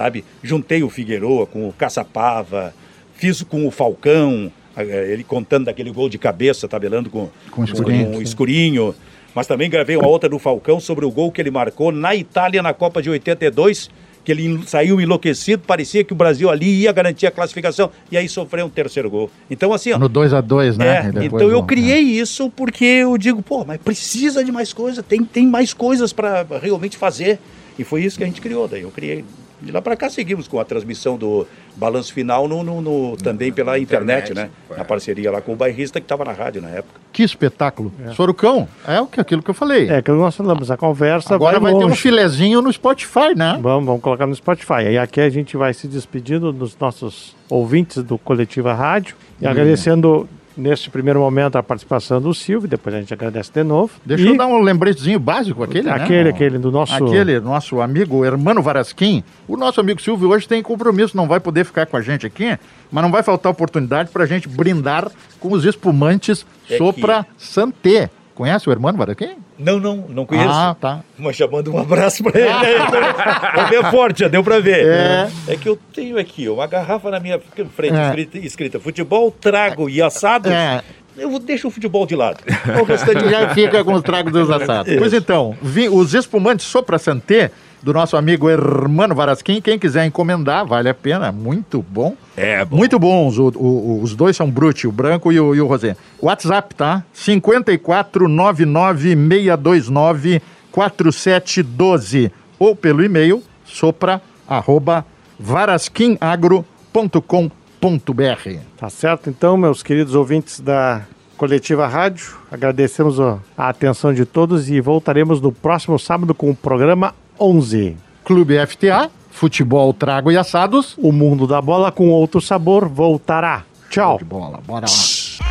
Speaker 6: sabe? Juntei o Figueroa com o Caçapava, fiz com o Falcão, eh, ele contando daquele gol de cabeça, tabelando com,
Speaker 4: Com o Escurinho,
Speaker 6: com o escurinho. Mas também gravei uma outra do Falcão sobre o gol que ele marcou na Itália na Copa de 82, que ele saiu enlouquecido, parecia que o Brasil ali ia garantir a classificação, e aí sofreu um terceiro gol. Então, assim, ó,
Speaker 4: no 2 a 2 né?
Speaker 6: é, então eu criei isso porque eu digo, pô, mas precisa de mais coisa, tem, tem mais coisas para realmente fazer. E foi isso que a gente criou, daí eu criei. De lá para cá seguimos com a transmissão do balanço final no, no- no- também pela internet,
Speaker 5: internet,
Speaker 6: né?
Speaker 5: foi.
Speaker 6: Na parceria lá com o bairrista que estava na rádio na época.
Speaker 4: Que espetáculo. Sorucão, é o que aquilo que eu falei.
Speaker 2: É, que nós falamos, a conversa
Speaker 4: Agora vai,
Speaker 2: vai
Speaker 4: ter um filezinho no Spotify, né?
Speaker 2: Vamos, vamos colocar no Spotify. E aqui a gente vai se despedindo dos nossos ouvintes do Coletiva Rádio e agradecendo neste primeiro momento a participação do Silvio, depois a gente agradece de novo.
Speaker 4: Deixa
Speaker 2: E
Speaker 4: eu dar um lembretezinho básico, aquele, né?
Speaker 2: Aquele, aquele do nosso-
Speaker 4: Aquele, nosso amigo Hermano Varasquim. O nosso amigo Silvio hoje tem compromisso, não vai poder ficar com a gente aqui, mas não vai faltar oportunidade para a gente brindar com os espumantes
Speaker 6: É
Speaker 4: Sopra Santé. Conhece o Hermano Varasquim?
Speaker 6: Não, não, não conheço.
Speaker 4: Ah, tá.
Speaker 6: Mas chamando um abraço pra ele. Ele é forte, já deu pra ver.
Speaker 4: É.
Speaker 6: É que eu tenho aqui uma garrafa na minha frente
Speaker 4: É.
Speaker 6: escrita, escrita futebol, trago e assados.
Speaker 4: É.
Speaker 6: Eu deixo o futebol de lado. O restante
Speaker 4: já fica com os tragos dos assados. Pois então, vi- os espumantes Sopra Santé do nosso amigo Hermano Varasquim. Quem quiser encomendar, vale a pena, muito bom.
Speaker 5: É, bom.
Speaker 4: Muito bons, o- o- os dois são Brute, o branco e o, e o rosé. WhatsApp, tá? 5499629 4712 ou pelo e-mail sopra arroba varasquimagro.com.br.
Speaker 2: Tá certo, então, meus queridos ouvintes da Coletiva Rádio, agradecemos a atenção de todos e voltaremos no próximo sábado com o programa 11.
Speaker 4: Clube FTA, futebol, trago e assados.
Speaker 2: O mundo da bola com outro sabor voltará. Tchau.
Speaker 4: De bola, bora lá.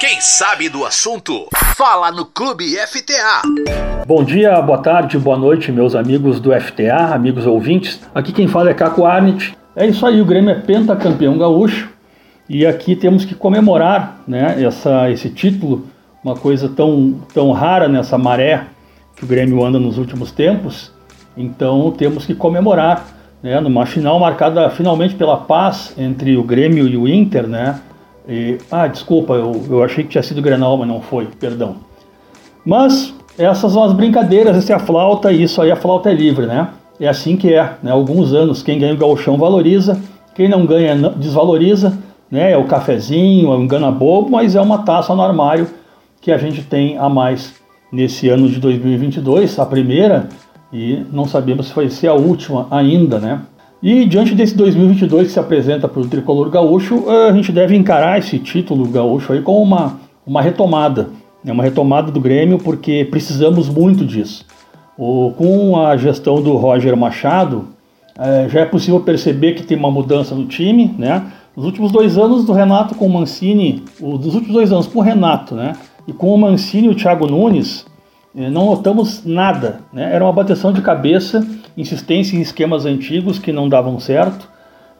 Speaker 1: Quem sabe do assunto, fala no Clube FTA.
Speaker 9: Bom dia, boa tarde, boa noite, meus amigos do FTA, amigos ouvintes. Aqui quem fala é Caco Arnett. É isso aí, o Grêmio é pentacampeão gaúcho e aqui temos que comemorar né, essa, esse título, uma coisa tão, tão rara nessa maré que o Grêmio anda nos últimos tempos. Então temos que comemorar, né, numa final marcada finalmente pela paz entre o Grêmio e o Inter, né? E- ah, desculpa, eu, eu achei que tinha sido Grenal, mas não foi, perdão. Mas essas são as brincadeiras, essa é a flauta e isso aí a flauta é livre, né? É assim que é, né? Alguns anos quem ganha o gauchão valoriza, quem não ganha desvaloriza, né? É o cafezinho, é o engana bobo, mas é uma taça no armário que a gente tem a mais nesse ano de 2022, a primeira, e não sabemos se vai ser a última ainda, né? E diante desse 2022 que se apresenta para o tricolor gaúcho, eh, a gente deve encarar esse título gaúcho aí como uma, uma retomada, né? uma retomada do Grêmio, porque precisamos muito disso. O, com a gestão do Roger Machado, eh, já é possível perceber que tem uma mudança no time, né? Nos últimos dois anos do Renato com o Mancini, o, dos últimos dois anos com o Renato, né? E com o Mancini e o Thiago Nunes, não notamos nada, né? Era uma bateção de cabeça, insistência em esquemas antigos que não davam certo.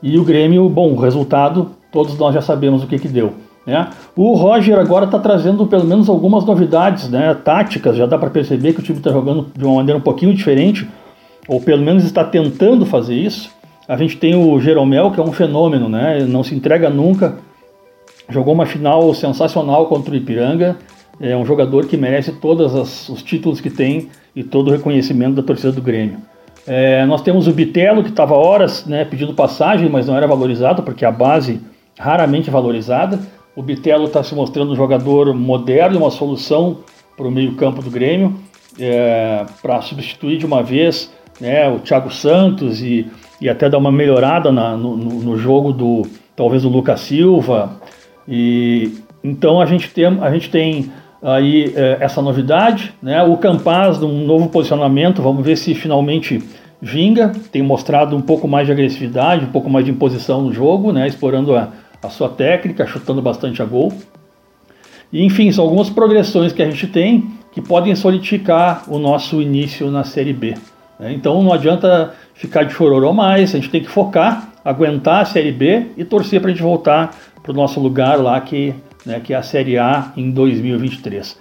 Speaker 9: E o Grêmio, bom, o resultado, todos nós já sabemos o que que deu. Né? O Roger agora está trazendo pelo menos algumas novidades, né? táticas, já dá para perceber que o time está jogando de uma maneira um pouquinho diferente, ou pelo menos está tentando fazer isso. A gente tem o Jeromel, que é um fenômeno, né? Não se entrega nunca, jogou uma final sensacional contra o Ipiranga, é um jogador que merece todos os títulos que tem e todo o reconhecimento da torcida do Grêmio. É, nós temos o Bitelo, que estava horas né, pedindo passagem, mas não era valorizado, porque a base raramente valorizada. O Bitelo está se mostrando um jogador moderno, uma solução para o meio-campo do Grêmio, é, para substituir de uma vez né, o Thiago Santos e, e até dar uma melhorada na- no, no- no jogo do talvez do Lucas Silva. E então a gente tem, a gente tem aí é, essa novidade, né? O Campaz num novo posicionamento, vamos ver se finalmente vinga, tem mostrado um pouco mais de agressividade, um pouco mais de imposição no jogo, né? Explorando a, a sua técnica, chutando bastante a gol. E, enfim, são algumas progressões que a gente tem que podem solidificar o nosso início na Série B. né? Então não adianta ficar de chororô mais, a gente tem que focar, aguentar a Série B e torcer para a gente voltar para o nosso lugar lá, que, né, que é a Série A em 2023.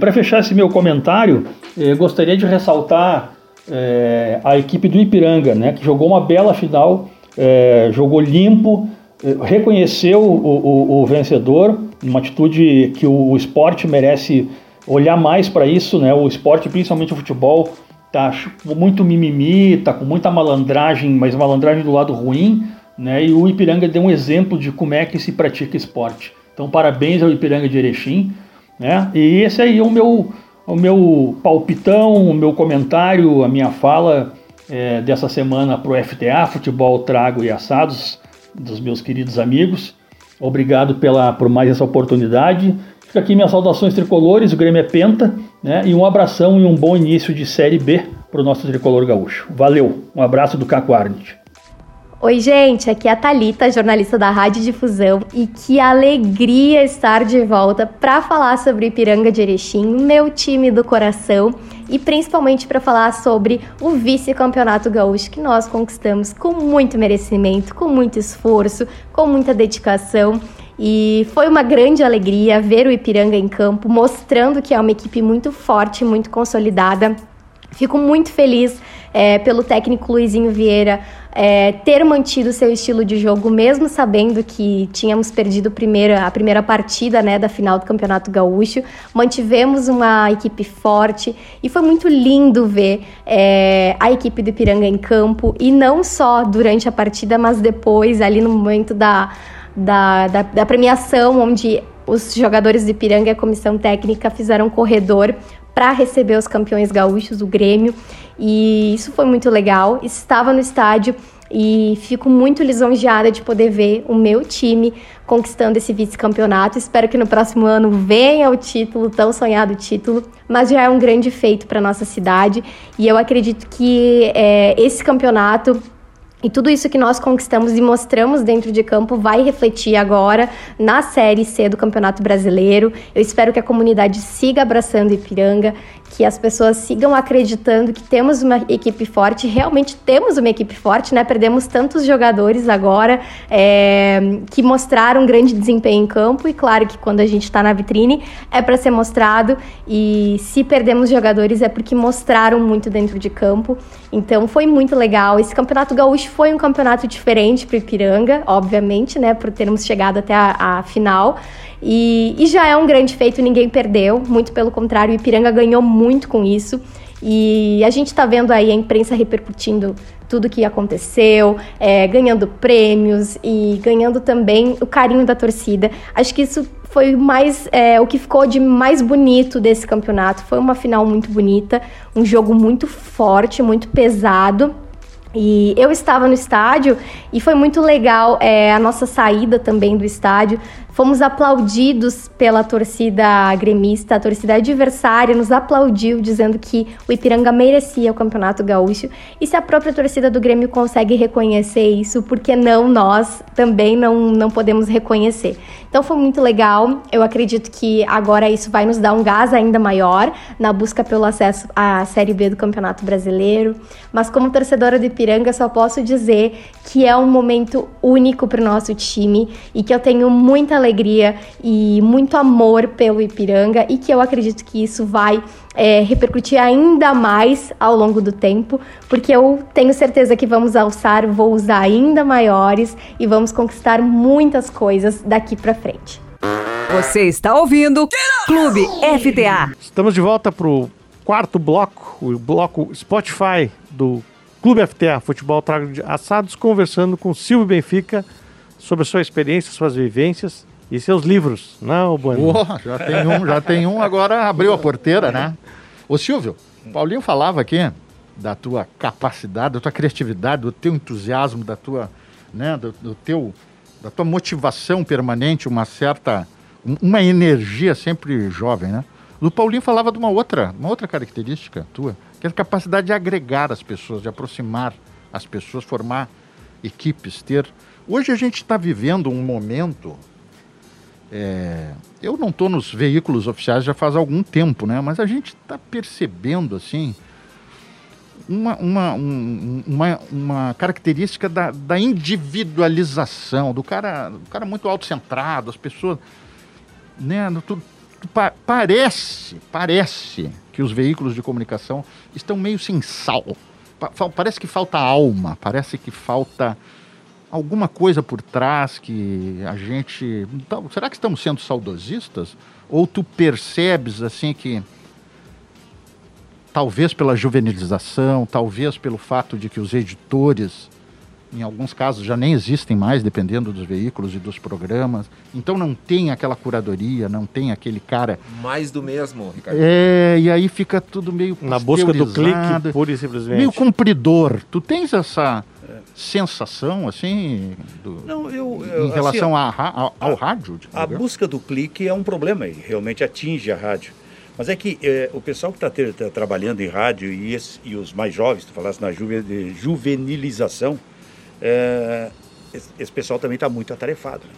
Speaker 9: para fechar esse meu comentário, eh, gostaria de ressaltar eh, a equipe do Ipiranga, né, que jogou uma bela final, eh, jogou limpo, reconheceu o, o- o vencedor, uma atitude que o, o esporte merece olhar mais para isso, né? O esporte, principalmente o futebol, tá ch- muito mimimi, tá com muita malandragem, mas malandragem do lado ruim, né? E o Ipiranga deu um exemplo de como é que se pratica esporte. Então, parabéns ao Ipiranga de Erechim, né? E esse aí é o meu, o meu palpitão, o meu comentário, a minha fala é, dessa semana para o FTA, Futebol Trago e Assados, dos meus queridos amigos. Obrigado pela, por mais essa oportunidade. Fica aqui minhas saudações tricolores, o Grêmio é penta, né? E um abração e um bom início de Série B para o nosso tricolor gaúcho. Valeu, um abraço do Caco Arnett.
Speaker 3: Oi, gente, aqui é a Thalita, jornalista da Rádio Difusão, e que alegria estar de volta para falar sobre Ipiranga de Erechim, meu time do coração, e principalmente para falar sobre o vice-campeonato gaúcho que nós conquistamos com muito merecimento, com muito esforço, com muita dedicação. E foi uma grande alegria ver o Ipiranga em campo, mostrando que é uma equipe muito forte, muito consolidada. Fico muito feliz é, pelo técnico Luizinho Vieira é, ter mantido seu estilo de jogo, mesmo sabendo que tínhamos perdido primeira, a primeira partida né, da final do Campeonato Gaúcho. Mantivemos uma equipe forte e foi muito lindo ver é, a equipe do Ipiranga em campo e não só durante a partida, mas depois, ali no momento da, da, da, da premiação, onde os jogadores do Ipiranga e a comissão técnica fizeram um corredor para receber os campeões gaúchos, o Grêmio, e isso foi muito legal. Estava no estádio e fico muito lisonjeada de poder ver o meu time conquistando esse vice-campeonato. Espero que no próximo ano venha o título, tão sonhado título, mas já é um grande feito para nossa cidade e eu acredito que é, esse campeonato e tudo isso que nós conquistamos e mostramos dentro de campo vai refletir agora na Série C do Campeonato Brasileiro. Eu espero que a comunidade siga abraçando Ipiranga, que as pessoas sigam acreditando que temos uma equipe forte. Realmente temos uma equipe forte, né? Perdemos tantos jogadores agora é, que mostraram grande desempenho em campo. E claro que quando a gente está na vitrine é para ser mostrado. E se perdemos jogadores é porque mostraram muito dentro de campo. Então foi muito legal. Esse campeonato gaúcho foi um campeonato diferente para Ipiranga, obviamente, né? Por termos chegado até a, a final. E, e já é um grande feito, ninguém perdeu, muito pelo contrário, o Ipiranga ganhou muito com isso. E a gente está vendo aí a imprensa repercutindo tudo que aconteceu, é, ganhando prêmios e ganhando também o carinho da torcida. Acho que isso foi mais é, o que ficou de mais bonito desse campeonato. Foi uma final muito bonita, um jogo muito forte, muito pesado. E eu estava no estádio e foi muito legal é, a nossa saída também do estádio. Fomos aplaudidos pela torcida gremista, a torcida adversária nos aplaudiu, dizendo que o Ipiranga merecia o Campeonato Gaúcho. E se a própria torcida do Grêmio consegue reconhecer isso, por que não nós também não, não podemos reconhecer? Então foi muito legal. Eu acredito que agora isso vai nos dar um gás ainda maior na busca pelo acesso à Série B do Campeonato Brasileiro. Mas como torcedora do Ipiranga, só posso dizer que é um momento único para o nosso time e que eu tenho muita alegria e muito amor pelo Ipiranga e que eu acredito que isso vai é, repercutir ainda mais ao longo do tempo, porque eu tenho certeza que vamos alçar voos ainda maiores e vamos conquistar muitas coisas daqui para frente.
Speaker 10: Você está ouvindo Clube FTA.
Speaker 2: Estamos de volta para o quarto bloco, o bloco Spotify do Clube FTA Futebol Trago de Assados, conversando com Silvio Benfica sobre a sua experiência, suas vivências e seus livros, não, né, Bueno?
Speaker 4: Oh, já tem um, já tem um, agora abriu a porteira, né? Ô Silvio, Paulinho falava aqui da tua capacidade, da tua criatividade, do teu entusiasmo, da tua, né, do, do teu, da tua motivação permanente, uma certa, uma energia sempre jovem, né? O Paulinho falava de uma outra, uma outra característica tua, que é a capacidade de agregar as pessoas, de aproximar as pessoas, formar equipes, ter. Hoje a gente está vivendo um momento é, eu não estou nos veículos oficiais já faz algum tempo, né? Mas a gente está percebendo assim uma, uma, um, uma, uma característica da, da, individualização, do cara, do cara muito autocentrado, as pessoas. Né, tu, tu, pa, parece, parece que os veículos de comunicação estão meio sem sal. Pa, parece que falta alma, parece que falta alguma coisa por trás que a gente. Então, será que estamos sendo saudosistas? Ou tu percebes assim que talvez pela juvenilização, talvez pelo fato de que os editores, em alguns casos, já nem existem mais, dependendo dos veículos e dos programas. Então não tem aquela curadoria, não tem aquele cara.
Speaker 5: Mais do mesmo, Ricardo.
Speaker 4: É, e aí fica tudo meio.
Speaker 2: Na busca do clique, pura e simplesmente.
Speaker 4: Meio cumpridor. Tu tens essa sensação, assim, do, Não, eu, eu, em relação assim, a, ao, ao rádio?
Speaker 6: A busca do clique é um problema e realmente atinge a rádio. Mas é que é, o pessoal que está tá trabalhando em rádio e, esse, e, os mais jovens, tu falaste na juve, juvenilização, é, esse, pessoal também está muito atarefado, né?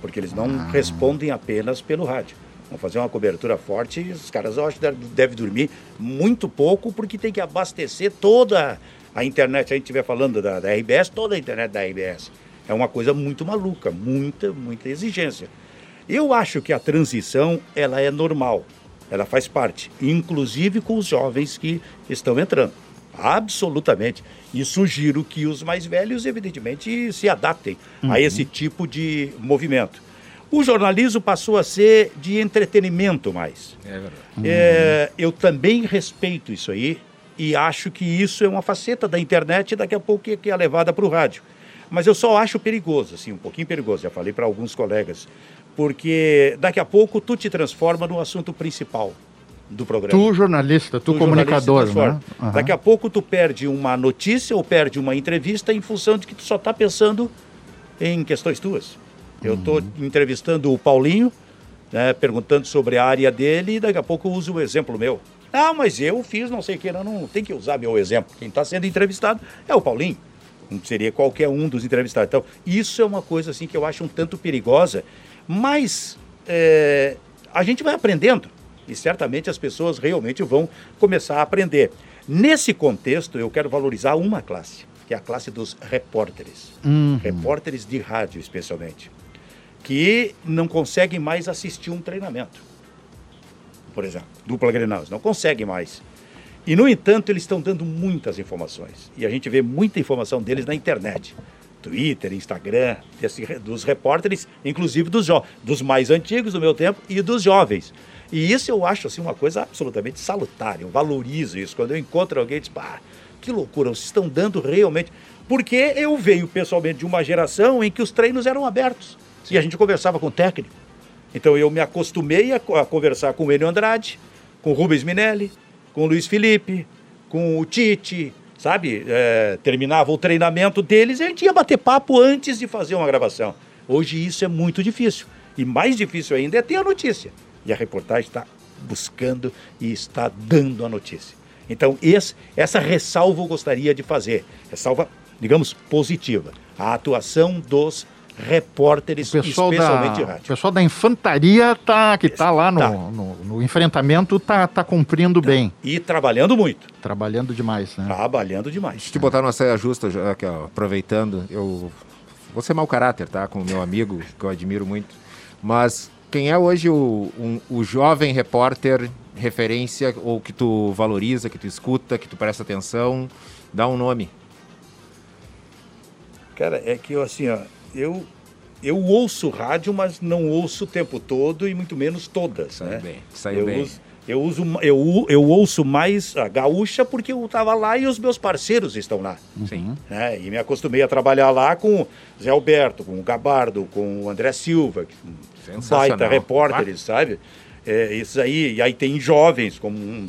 Speaker 6: porque eles não ah. respondem apenas pelo rádio. Vão fazer uma cobertura forte e os caras, eu acho, devem dormir muito pouco porque tem que abastecer toda a internet, a gente estiver falando da, da RBS, toda a internet da RBS. É uma coisa muito maluca, muita, muita exigência. Eu acho que a transição, ela é normal, ela faz parte, inclusive com os jovens que estão entrando. Absolutamente. E sugiro que os mais velhos, evidentemente, se adaptem uhum. a esse tipo de movimento. O jornalismo passou a ser de entretenimento mais. É verdade. É, eu também respeito isso aí e acho que isso é uma faceta da internet e daqui a pouco que é levada para o rádio. Mas eu só acho perigoso, assim, um pouquinho perigoso, já falei para alguns colegas, porque daqui a pouco tu te transforma no assunto principal do programa.
Speaker 4: Tu jornalista, tu, tu comunicador, né?
Speaker 6: Uhum. Daqui a pouco tu perde uma notícia ou perde uma entrevista em função de que tu só está pensando em questões tuas. Eu estou uhum. entrevistando o Paulinho, né, perguntando sobre a área dele e daqui a pouco eu uso o exemplo meu. Ah, mas eu fiz não sei o que, não, não tem que usar meu exemplo. Quem está sendo entrevistado é o Paulinho. Não seria qualquer um dos entrevistados. Então, isso é uma coisa assim que eu acho um tanto perigosa, mas é, a gente vai aprendendo e certamente as pessoas realmente vão começar a aprender. Nesse contexto, eu quero valorizar uma classe, que é a classe dos repórteres. Uhum. Repórteres de rádio, especialmente. Que não conseguem mais assistir um treinamento. Por exemplo, dupla Grenal, não conseguem mais. E, no entanto, eles estão dando muitas informações. E a gente vê muita informação deles na internet. Twitter, Instagram, desse, dos repórteres, inclusive dos, dos mais antigos do meu tempo e dos jovens. E isso eu acho assim, uma coisa absolutamente salutar. Eu valorizo isso. Quando eu encontro alguém, diz, pá, que loucura, vocês estão dando realmente. Porque eu venho pessoalmente de uma geração em que os treinos eram abertos. Sim. E a gente conversava com o técnico. Então eu me acostumei a, a conversar com o Enio Andrade, com o Rubens Minelli, com o Luiz Felipe, com o Tite, sabe? É, terminava o treinamento deles e a gente ia bater papo antes de fazer uma gravação. Hoje isso é muito difícil. E mais difícil ainda é ter a notícia. E a reportagem está buscando e está dando a notícia. Então, esse, essa ressalva eu gostaria de fazer. Ressalva, digamos, positiva. A atuação dos repórteres, especialmente
Speaker 4: da, rádio. O pessoal da infantaria tá, que está lá no, tá. no, no, enfrentamento está tá cumprindo tá. bem.
Speaker 6: E trabalhando muito.
Speaker 4: Trabalhando demais, né?
Speaker 6: Trabalhando demais.
Speaker 5: Deixa eu te botar numa saia justa, já, aqui, ó, aproveitando. Eu vou ser mau caráter, tá? Com o meu amigo, que eu admiro muito. Mas quem é hoje o, um, o jovem repórter referência ou que tu valoriza, que tu escuta, que tu presta atenção? Dá um nome.
Speaker 6: Cara, é que eu assim, ó, eu eu ouço rádio, mas não ouço o tempo todo e muito menos todas, né?
Speaker 5: Bem, saiu
Speaker 6: eu
Speaker 5: bem.
Speaker 6: Uso, eu uso eu, eu ouço mais a gaúcha porque eu estava lá e os meus parceiros estão lá.
Speaker 5: Sim.
Speaker 6: É, e me acostumei a trabalhar lá com o Zé Alberto, com o Gabardo, com o André Silva, baita repórteres, sabe? É, isso aí, e aí tem jovens, como um,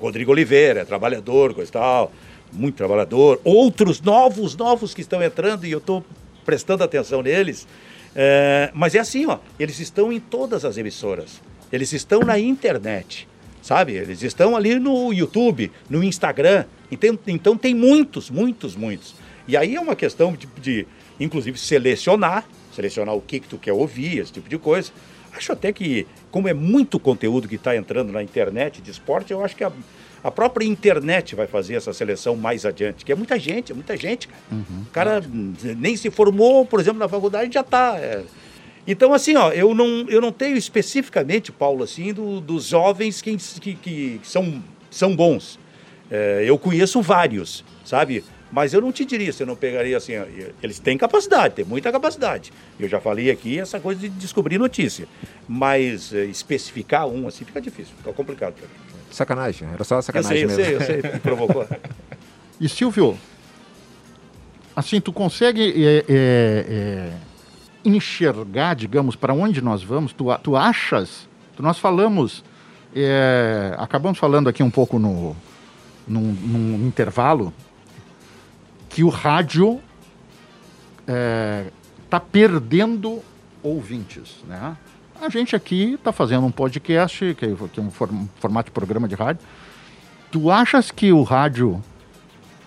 Speaker 6: Rodrigo Oliveira, trabalhador, coisa e tal, muito trabalhador. Outros novos, novos que estão entrando e eu estou prestando atenção neles. É, mas é assim, ó, eles estão em todas as emissoras, eles estão na internet, sabe? Eles estão ali no YouTube, no Instagram. Então, então tem muitos, muitos, muitos. E aí é uma questão de, de inclusive, selecionar selecionar o que, que tu quer ouvir, esse tipo de coisa. Acho até que, como é muito conteúdo que está entrando na internet de esporte, eu acho que a, a própria internet vai fazer essa seleção mais adiante, que é muita gente, é muita gente, cara. Uhum, o cara nem se formou, por exemplo, na faculdade, já está. É... Então, assim, ó, eu não, eu não tenho especificamente, Paulo, assim, do, dos jovens que, que, que são, são bons. É, eu conheço vários, sabe? Mas eu não te diria, você não pegaria assim, eles têm capacidade, têm muita capacidade. Eu já falei aqui essa coisa de descobrir notícia. Mas é, especificar um assim fica difícil, fica complicado para mim.
Speaker 5: Sacanagem, era só sacanagem
Speaker 6: eu
Speaker 5: sei,
Speaker 6: mesmo. Eu sei, eu sei, me provocou.
Speaker 4: e Silvio, assim, tu consegue é, é, é, enxergar, digamos, para onde nós vamos? Tu, tu achas? Tu, nós falamos, é, acabamos falando aqui um pouco no, num, num intervalo, que o rádio está é, tá perdendo ouvintes, né? A gente aqui está fazendo um podcast, que é, que é um formato de programa de rádio. Tu achas que o rádio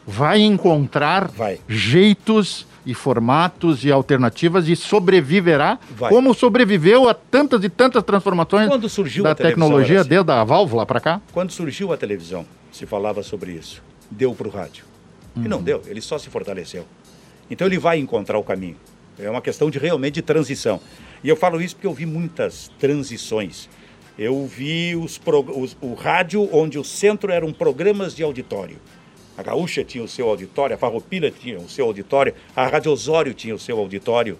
Speaker 4: vai encontrar
Speaker 6: vai.
Speaker 4: jeitos e formatos e alternativas e sobreviverá
Speaker 6: vai.
Speaker 4: como sobreviveu a tantas e tantas transformações
Speaker 6: Quando surgiu
Speaker 4: da tecnologia assim. desde a válvula para cá?
Speaker 6: Quando surgiu a televisão, se falava sobre isso. Deu para o rádio. Uhum. E não deu, ele só se fortaleceu. Então ele vai encontrar o caminho. É uma questão de realmente de transição. E eu falo isso porque eu vi muitas transições. Eu vi os, os, o rádio onde o centro eram programas de auditório. A Gaúcha tinha o seu auditório, a Farroupilha tinha o seu auditório, a Rádio Osório tinha o seu auditório.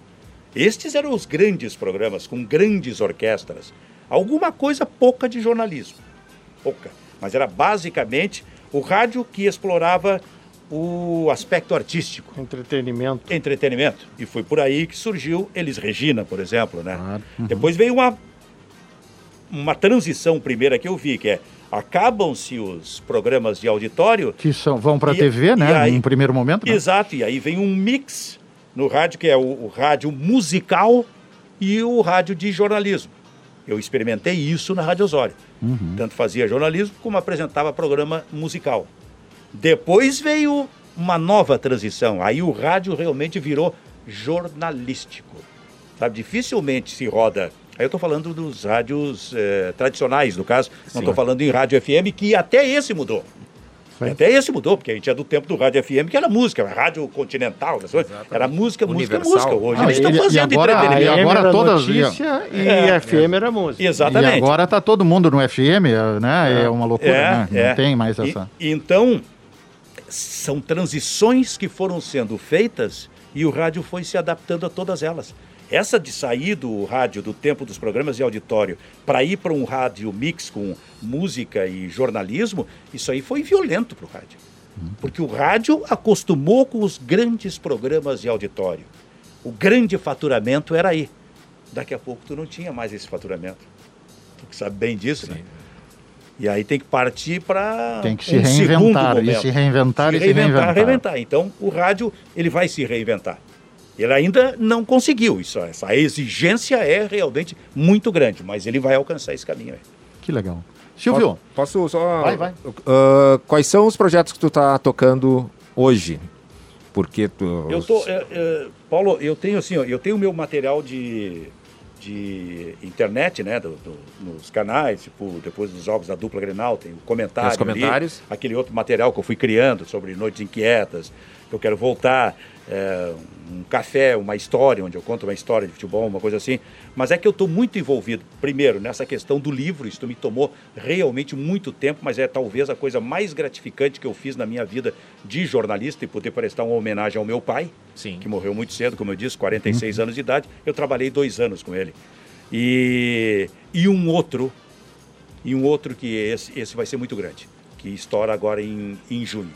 Speaker 6: Estes eram os grandes programas, com grandes orquestras. Alguma coisa pouca de jornalismo. Pouca. Mas era basicamente o rádio que explorava o aspecto artístico.
Speaker 2: Entretenimento.
Speaker 6: Entretenimento. E foi por aí que surgiu Elis Regina, por exemplo, né?
Speaker 4: Claro. Uhum.
Speaker 6: Depois veio uma, uma transição primeira que eu vi, que é acabam-se os programas de auditório.
Speaker 4: Que são, vão para a TV, né?
Speaker 6: aí-
Speaker 4: Em primeiro momento. né?
Speaker 6: Exato, e aí vem um mix no rádio, que é o, o rádio musical e o rádio de jornalismo. Eu experimentei isso na Rádio Osório.
Speaker 4: Uhum.
Speaker 6: Tanto fazia jornalismo como apresentava programa musical. Depois veio uma nova transição. Aí o rádio realmente virou jornalístico. Sabe, dificilmente se roda. Aí eu estou falando dos rádios eh, tradicionais, no caso. Não estou falando em rádio FM, que até esse mudou. Até esse mudou, porque a gente é do tempo do rádio FM, que era música, rádio continental, era música, música,
Speaker 5: Universal.
Speaker 6: música. Hoje
Speaker 4: Ah,
Speaker 6: eles estão
Speaker 4: e- e
Speaker 6: fazendo
Speaker 4: agora-
Speaker 6: entretenimento.
Speaker 4: e agora
Speaker 2: era
Speaker 4: todas-
Speaker 2: notícia e
Speaker 6: É,
Speaker 2: FM era música.
Speaker 6: Exatamente.
Speaker 4: E agora tá todo mundo no FM, né? É, uma loucura,
Speaker 6: É,
Speaker 4: né? Não
Speaker 6: é.
Speaker 4: tem mais
Speaker 6: E-
Speaker 4: essa.
Speaker 6: então, são transições que foram sendo feitas e o rádio foi se adaptando a todas elas. Essa de sair do rádio, do tempo dos programas de auditório, para ir para um rádio mix com música e jornalismo, isso aí foi violento para o rádio. Porque o rádio acostumou com os grandes programas de auditório. O grande faturamento era aí. Daqui a pouco tu não tinha mais esse faturamento. Tu sabe bem disso, né? E aí tem que partir para
Speaker 4: Tem que se
Speaker 6: um segundo
Speaker 4: reinventar, e se reinventar,
Speaker 6: se
Speaker 4: e se
Speaker 6: reinventar,
Speaker 4: reinventar.
Speaker 6: reinventar. Então, o rádio, ele vai se reinventar. Ele ainda não conseguiu isso. Essa exigência é realmente muito grande, mas ele vai alcançar esse caminho aí.
Speaker 4: Que legal. Silvio,
Speaker 5: Posso só.
Speaker 4: Vai, vai.
Speaker 5: Ah, quais são os projetos que tu tá tocando hoje? Porque tu.
Speaker 6: Eu tô, é, é, Paulo, eu tenho assim, ó, eu tenho o meu material de, de internet, né, do- do- nos canais, tipo, depois dos jogos da dupla Grenal, tem o comentário,
Speaker 5: os
Speaker 6: ali,
Speaker 5: comentários.
Speaker 6: aquele outro material que eu fui criando sobre Noites Inquietas, eu quero voltar, é, um café, uma história, onde eu conto uma história de futebol, uma coisa assim. Mas é que eu estou muito envolvido, primeiro, nessa questão do livro, isso me tomou realmente muito tempo, mas é talvez a coisa mais gratificante que eu fiz na minha vida de jornalista e poder prestar uma homenagem ao meu pai,
Speaker 5: Sim.
Speaker 6: que morreu muito cedo, como eu disse, 46 anos de idade. Eu trabalhei dois anos com ele. E, e um outro, e um outro que esse, esse vai ser muito grande, que estoura agora em, em junho.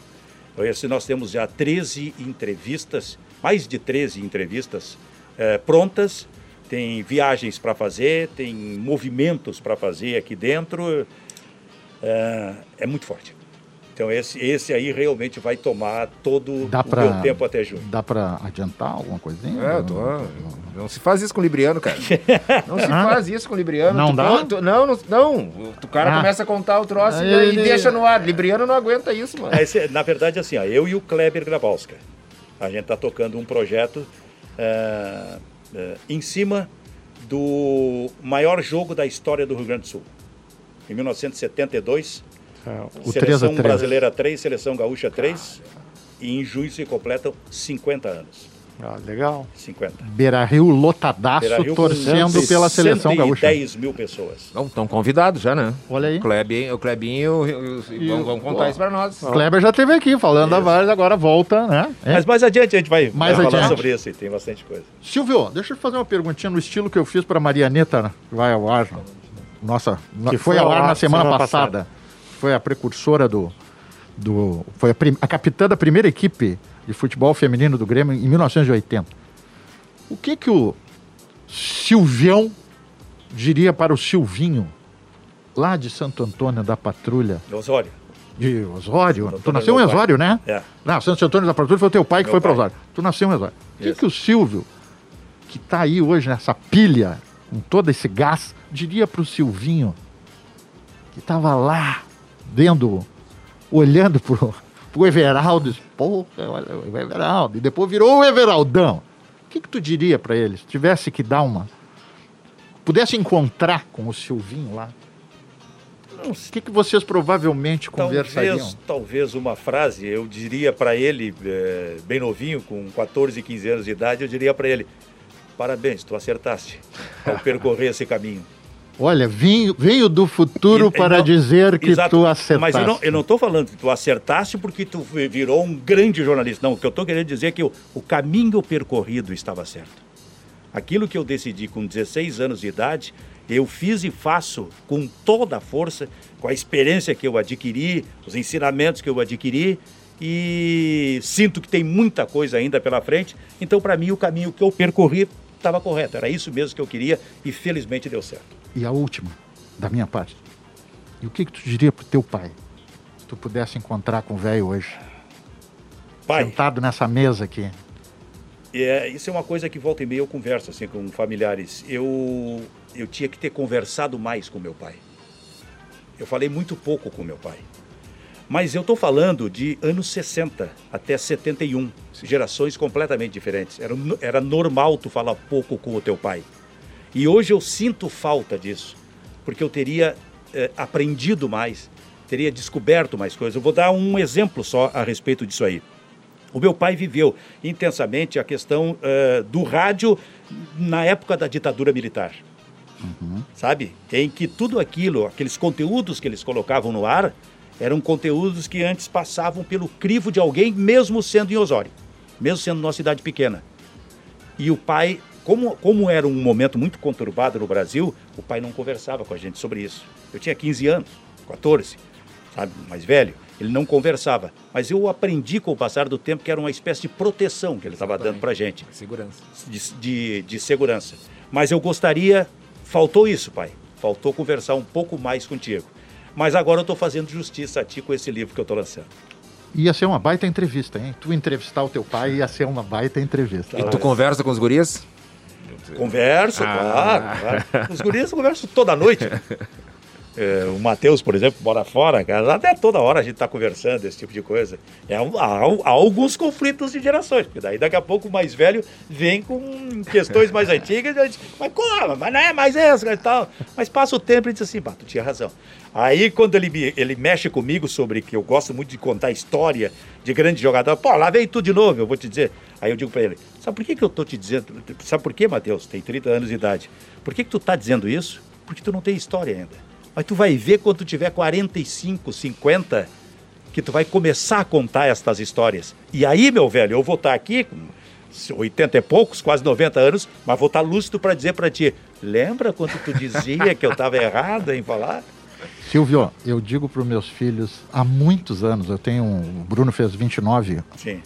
Speaker 6: Esse nós temos já 13 entrevistas, mais de 13 entrevistas eh, prontas. Tem viagens para fazer, tem movimentos para fazer aqui dentro. É, é muito forte. Então esse, esse aí realmente vai tomar todo
Speaker 4: Dá
Speaker 6: o
Speaker 4: pra-
Speaker 6: meu tempo até junho.
Speaker 4: dá pra adiantar alguma coisinha?
Speaker 5: É, eu tô, não se faz isso com o Libriano, cara. Não se faz isso com o Libriano.
Speaker 4: Não
Speaker 5: Tu
Speaker 4: dá?
Speaker 5: conta- não, não, não. O cara
Speaker 4: Ah.
Speaker 5: começa a contar o troço
Speaker 4: Aí
Speaker 5: e, e deixa no ar. Libriano não aguenta isso, mano.
Speaker 6: Esse- na verdade, assim, ó, eu e o Kleber Grabowska, a gente está tocando um projeto é, é, em cima do maior jogo da história do Rio Grande do Sul. Em 1972,
Speaker 4: O 3 a
Speaker 6: Seleção
Speaker 4: 3.
Speaker 6: Brasileira 3, Seleção Gaúcha 3, e em junho se completam 50 anos.
Speaker 2: Ah, legal.
Speaker 6: 50.
Speaker 4: Beira Rio lotadaço,
Speaker 6: Beira-Rio com
Speaker 4: torcendo pela seleção gaúcha.
Speaker 6: 110 mil pessoas.
Speaker 5: Não, estão convidados já, né?
Speaker 4: Olha aí.
Speaker 5: O Klebinho, o Klebinho o- o- vão, vão contar isso pra nós.
Speaker 4: O Kleber já esteve aqui falando a várias, agora volta, né? É.
Speaker 6: Mas mais adiante a gente vai,
Speaker 4: Mais
Speaker 6: vai falar
Speaker 4: adiante.
Speaker 6: sobre isso, e tem bastante coisa.
Speaker 4: Silvio, deixa eu te fazer uma perguntinha no estilo que eu fiz para Marianeta, que vai ao ar. Nossa,
Speaker 2: Que
Speaker 4: foi
Speaker 2: foi
Speaker 4: ao ar
Speaker 2: ar
Speaker 4: na semana,
Speaker 2: semana
Speaker 4: passada. Foi a precursora do. do foi a, prim- a capitã da primeira equipe de futebol feminino do Grêmio em 1980. O que que o Silvião diria para o Silvinho, lá de Santo Antônio da Patrulha,
Speaker 6: Osório.
Speaker 4: de Osório? Tu nasceu
Speaker 6: é
Speaker 4: em
Speaker 6: meu pai.
Speaker 4: Osório, né?
Speaker 6: É.
Speaker 4: Não, Santo Antônio da Patrulha foi o teu pai que
Speaker 6: Meu
Speaker 4: foi para. Osório. Tu nasceu em Osório. O que, que o Silvio, que está aí hoje nessa pilha, com todo esse gás, diria para o Silvinho, que estava lá, vendo, olhando pro, pro Everaldo, pô, olha o Everaldo, e depois virou o Everaldão. O que, que tu diria para ele, se tivesse que dar uma... Pudesse encontrar com o Silvinho lá, o que, que vocês provavelmente conversariam?
Speaker 6: Talvez, talvez uma frase, eu diria para ele, eh, bem novinho, com 14, 15 anos de idade, eu diria para ele: parabéns, tu acertaste ao percorrer esse caminho.
Speaker 4: Olha, venho do futuro
Speaker 6: E-
Speaker 4: para
Speaker 6: não,
Speaker 4: dizer que
Speaker 6: exato.
Speaker 4: tu acertaste.
Speaker 6: Mas eu não, estou falando que tu acertaste porque tu vi- virou um grande jornalista. Não, o que eu estou querendo dizer é que o, o caminho percorrido estava certo. Aquilo que eu decidi com 16 anos de idade, eu fiz e faço com toda a força, com a experiência que eu adquiri, os ensinamentos que eu adquiri e sinto que tem muita coisa ainda pela frente. Então, para mim, o caminho que eu percorri estava correto. Era isso mesmo que eu queria e felizmente deu certo.
Speaker 4: E a última, da minha parte. E o que, que tu diria pro teu pai? Se tu pudesse encontrar com o velho hoje,
Speaker 6: Pai,
Speaker 4: sentado nessa mesa aqui.
Speaker 6: É, isso é uma coisa que volta e meia eu converso assim com familiares. Eu eu tinha que ter conversado mais com meu pai. Eu falei muito pouco com meu pai. Mas eu estou falando de anos 60 até 71, gerações completamente diferentes. Era, era normal tu falar pouco com o teu pai. E hoje eu sinto falta disso, porque eu teria eh, aprendido mais, teria descoberto mais coisas. Eu vou dar um exemplo só a respeito disso aí. O meu pai viveu intensamente a questão eh, do rádio na época da ditadura militar. Sabe? Em que tudo aquilo, aqueles conteúdos que eles colocavam no ar, eram conteúdos que antes passavam pelo crivo de alguém, mesmo sendo em Osório, mesmo sendo numa cidade pequena. E o pai, como, como era um momento muito conturbado no Brasil, o pai não conversava com a gente sobre isso. Eu tinha 15 anos, 14, sabe, mais velho. Ele não conversava. Mas eu aprendi com o passar do tempo que era uma espécie de proteção que ele estava dando para a gente,
Speaker 5: Segurança.
Speaker 6: de, de, de segurança. Mas eu gostaria, faltou isso, pai. Faltou conversar um pouco mais contigo. Mas agora eu estou fazendo justiça a ti com esse livro que eu estou lançando.
Speaker 4: Ia ser uma baita entrevista, hein? Tu entrevistar o teu pai ia ser uma baita entrevista.
Speaker 5: E tu conversa com os gurias?
Speaker 6: Converso,
Speaker 5: Ah.
Speaker 6: claro, claro. Os guris eu converso toda noite. É, o Matheus, por exemplo, mora fora, cara. Até toda hora a gente está conversando, esse tipo de coisa. É, há, há alguns conflitos de gerações, porque daí daqui a pouco o mais velho vem com questões mais antigas e gente, mas como? Mas não é mais essa e tal. Mas passa o tempo e diz assim, tu tinha razão. Aí quando ele, ele mexe comigo sobre que eu gosto muito de contar história de grande jogador, pô, lá vem tu de novo, eu vou te dizer. Aí eu digo para ele, sabe por que, que eu tô te dizendo? Sabe por quê, Matheus? Tem 30 anos de idade. Por que, que tu tá dizendo isso? Porque tu não tem história ainda. Mas tu vai ver quando tu tiver 45, 50, que tu vai começar a contar estas histórias. E aí, meu velho, eu vou estar aqui com 80 e poucos, quase 90 anos, mas vou estar lúcido para dizer para ti, lembra quando tu dizia que eu estava errado em falar?
Speaker 4: Silvio, eu digo para os meus filhos há muitos anos, eu tenho. um- O Bruno fez 29
Speaker 6: Sim.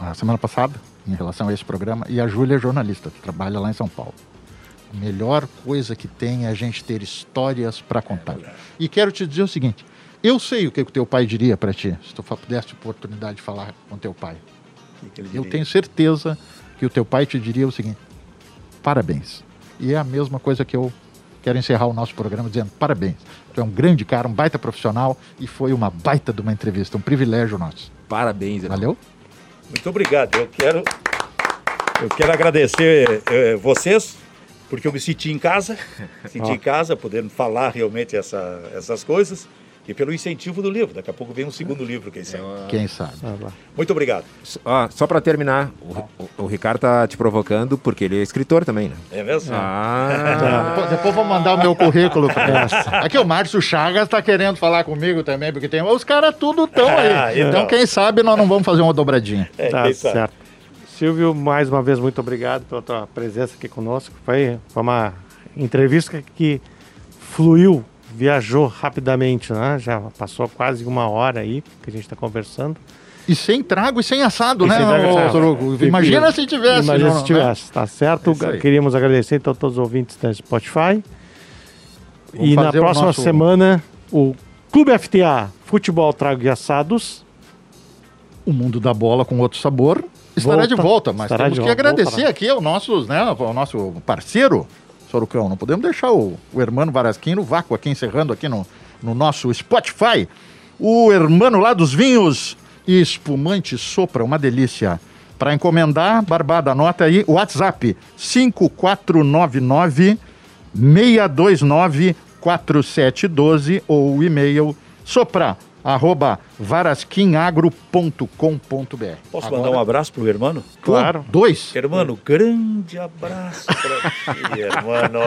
Speaker 4: a semana passada, em relação a esse programa, e a Júlia é jornalista, trabalha lá em São Paulo. A melhor coisa que tem é a gente ter histórias para contar. E quero te dizer o seguinte: eu sei o que o teu pai diria para ti, se tu pudesse oportunidade de falar com teu pai.
Speaker 6: Que que
Speaker 4: Eu tenho certeza que o teu pai te diria o seguinte: parabéns. E é a mesma coisa que eu quero encerrar o nosso programa dizendo parabéns. Tu é um grande cara, um baita profissional e foi uma baita de uma entrevista, um privilégio nosso.
Speaker 5: Parabéns, irmão.
Speaker 4: Valeu?
Speaker 6: Muito obrigado. Eu quero, eu quero agradecer eh, vocês, porque eu me senti em casa, senti em casa, podendo falar realmente essa, essas coisas, e pelo incentivo do livro. Daqui a pouco vem um segundo livro, quem sabe.
Speaker 4: Quem sabe?
Speaker 6: Muito obrigado.
Speaker 5: Ó, só pra terminar, o, o- o Ricardo tá te provocando porque ele é escritor também, né?
Speaker 6: É mesmo?
Speaker 5: Ah,
Speaker 4: Depois, depois vou mandar o meu currículo. Aqui o Márcio Chagas está querendo falar comigo também, porque tem os caras tudo tão aí.
Speaker 6: Ah,
Speaker 4: então.
Speaker 6: então.
Speaker 4: quem sabe nós não vamos fazer uma dobradinha.
Speaker 6: É,
Speaker 2: Tá certo. Silvio, mais uma vez, muito obrigado pela tua presença aqui conosco. Foi, foi uma entrevista que fluiu, viajou rapidamente, né? Já passou quase uma hora aí que a gente está conversando.
Speaker 4: E sem trago e sem assado,
Speaker 2: E
Speaker 4: né,
Speaker 2: sem trago.
Speaker 4: Torugo? Imagina se tivesse.
Speaker 2: Imagina
Speaker 4: não,
Speaker 2: se
Speaker 4: né?
Speaker 2: tivesse, tá certo?
Speaker 4: É.
Speaker 2: Queríamos agradecer então a todos os ouvintes da Spotify.
Speaker 4: Vamos
Speaker 2: e na
Speaker 4: fazer o
Speaker 2: próxima
Speaker 4: nosso-
Speaker 2: semana, o Clube FTA Futebol Trago e Assados.
Speaker 4: O mundo da bola com outro sabor estará
Speaker 2: Volta.
Speaker 4: de volta, mas temos que
Speaker 2: volta.
Speaker 4: agradecer
Speaker 2: Voltará.
Speaker 4: aqui ao nosso, né, ao nosso parceiro, Sorucão. Não podemos deixar o, o Hermano Varasquim no vácuo aqui, encerrando aqui no, no nosso Spotify. O Hermano lá dos vinhos e espumante sopra, uma delícia. Para encomendar, Barbada, anota aí o WhatsApp 5499 629 4712 ou o e-mail sopra arroba varasquinagro.com.br.
Speaker 6: Posso
Speaker 4: Agora-
Speaker 6: mandar um abraço pro hermano?
Speaker 2: Claro.
Speaker 4: Dois.
Speaker 6: Hermano, grande abraço pra ti, hermano.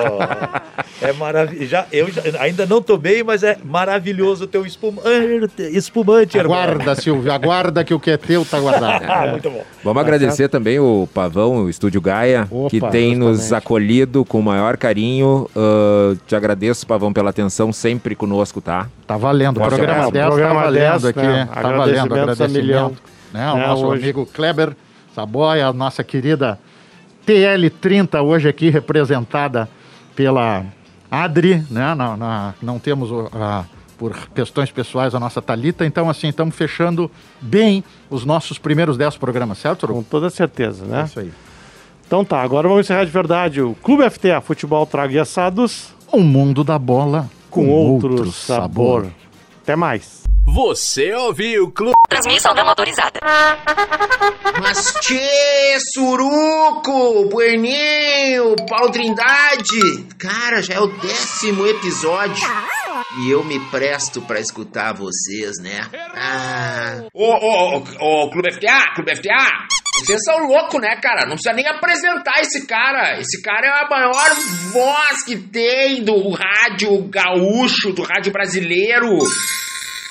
Speaker 6: É maravilhoso. Já, eu já- ainda não tomei, mas é maravilhoso o teu espumante, espumante hermano.
Speaker 4: Aguarda, Silvio, aguarda que o que é teu tá guardado.
Speaker 6: Ah, muito bom.
Speaker 5: Vamos agradecer também o Pavão, o Estúdio Gaia,
Speaker 4: Opa,
Speaker 5: que tem nos
Speaker 4: justamente.
Speaker 5: acolhido com o maior carinho. Ah, te agradeço, Pavão, pela atenção sempre conosco, tá?
Speaker 4: Tá valendo. O programa. 10
Speaker 2: Programa
Speaker 4: tá valendo
Speaker 2: 10,
Speaker 4: aqui.
Speaker 2: Né?
Speaker 4: Tá valendo.
Speaker 2: Agradecimentos a milhão.
Speaker 4: Agradecimento. Né? O
Speaker 2: É,
Speaker 4: nosso
Speaker 2: hoje.
Speaker 4: amigo Kleber Saboia, a nossa querida TL30, hoje aqui representada pela Adri, né? Na- na- não temos a- por questões pessoais a nossa Talita, então assim, estamos fechando bem os nossos primeiros 10 programas, certo?
Speaker 2: Com toda certeza,
Speaker 4: É
Speaker 2: né?
Speaker 4: isso aí.
Speaker 2: Então tá, agora vamos encerrar de verdade o Clube FTA Futebol Trago e Assados
Speaker 4: O mundo da bola
Speaker 2: com, outro, sabor. Até mais.
Speaker 1: Você ouviu o Clube.
Speaker 10: Transmissão não autorizada.
Speaker 1: Mas tchê, Suruco, Bueninho, Paulo Trindade. Cara, já é o décimo episódio. E eu me presto pra escutar vocês, né? Ah. Ô, ô, ô, ô, Clube FTA, Clube FTA. Vocês são loucos, né, cara? Não precisa nem apresentar esse cara. Esse cara é a maior voz que tem do rádio gaúcho, do rádio brasileiro.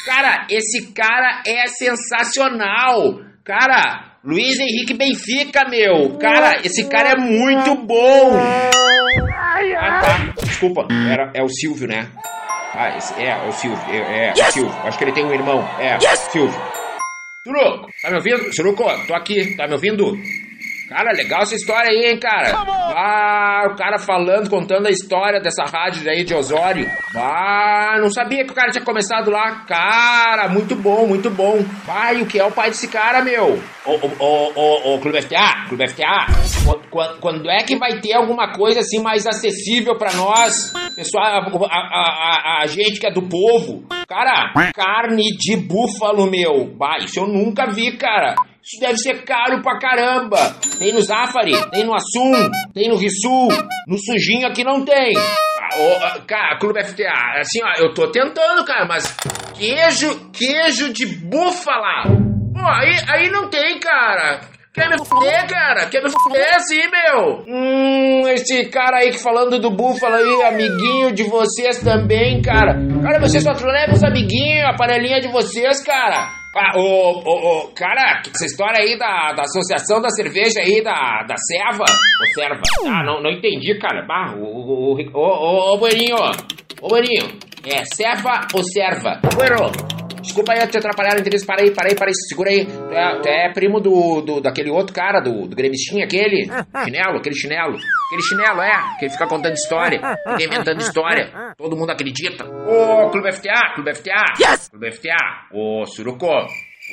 Speaker 1: Cara, esse cara é sensacional. Cara, Luiz Henrique Benfica, meu. Cara, esse cara é muito bom. Ah, tá. Desculpa, era, é o Silvio, né? Ah, esse, é, é o Silvio. É, é o Silvio. Acho que ele tem um irmão. É, Silvio. Suruco, tá me ouvindo? Suruco, tô aqui. Tá me ouvindo? Cara, legal essa história aí, hein, cara? Ah, o cara falando, contando a história dessa rádio aí de Osório. Ah, não sabia que o cara tinha começado lá. Cara, muito bom, muito bom. Pai, o que é o pai desse cara, meu? Ô, ô, ô, ô, ô, Clube FTA, Clube FTA, qu- qu- quando é que vai ter alguma coisa assim mais acessível pra nós? Pessoal, a, a, a- a gente que é do povo. Cara, carne de búfalo, meu. Bah, isso eu nunca vi, cara. Isso deve ser caro pra caramba. Tem no Zafari, tem no Assum, tem no Rissul. No Sujinho aqui não tem. Ah, ah, cara, Clube FTA, assim, ó, eu tô tentando, cara, mas queijo, queijo de búfala. Pô, aí, aí não tem, cara. Quer me fuder, cara? Quer me fuder assim, meu? Hum, esse cara aí que falando do búfalo aí, amiguinho de vocês também, cara. Cara, vocês só levam os amiguinhos, a panelinha de vocês, cara. Ah, ô, ô, ô, cara, essa história aí da, da associação da cerveja aí, da, da serva, ou serva, ah, não, não entendi, cara, bah, o, o, o, ô, ô, ô, Bueninho, ô, Bueninho, é serva ou serva? Bueno, desculpa aí te atrapalhar o interesse, para aí, para aí, para aí, segura aí, tu é, tu é primo do, do, daquele outro cara, do, do gremistinho, aquele, chinelo, aquele chinelo, aquele chinelo, é, que ele fica contando história, fica inventando história, todo mundo acredita. Ô, Clube FTA, Clube FTA, Clube FTA, ô, Suruco,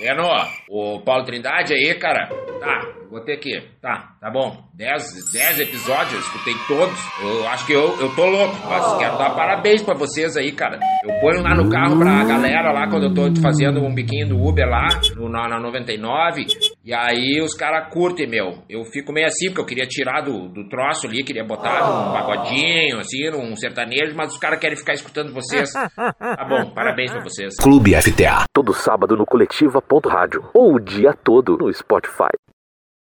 Speaker 1: Bueno, o Paulo Trindade aí, cara. Tá, vou ter que. Tá, tá bom. Dez, dez episódios, eu escutei todos. Eu acho que eu, eu tô louco, mas quero dar parabéns pra vocês aí, cara. Eu ponho lá no carro pra galera lá quando eu tô fazendo um biquinho do Uber lá, no, na, na 99. E aí os caras curtem, meu. Eu fico meio assim, porque eu queria tirar do, do troço ali, queria botar num pagodinho, assim, num sertanejo, mas os caras querem ficar escutando vocês. Tá bom, parabéns pra vocês. Clube FTA. Todo sábado no coletiva.rádio ou o dia todo no Spotify.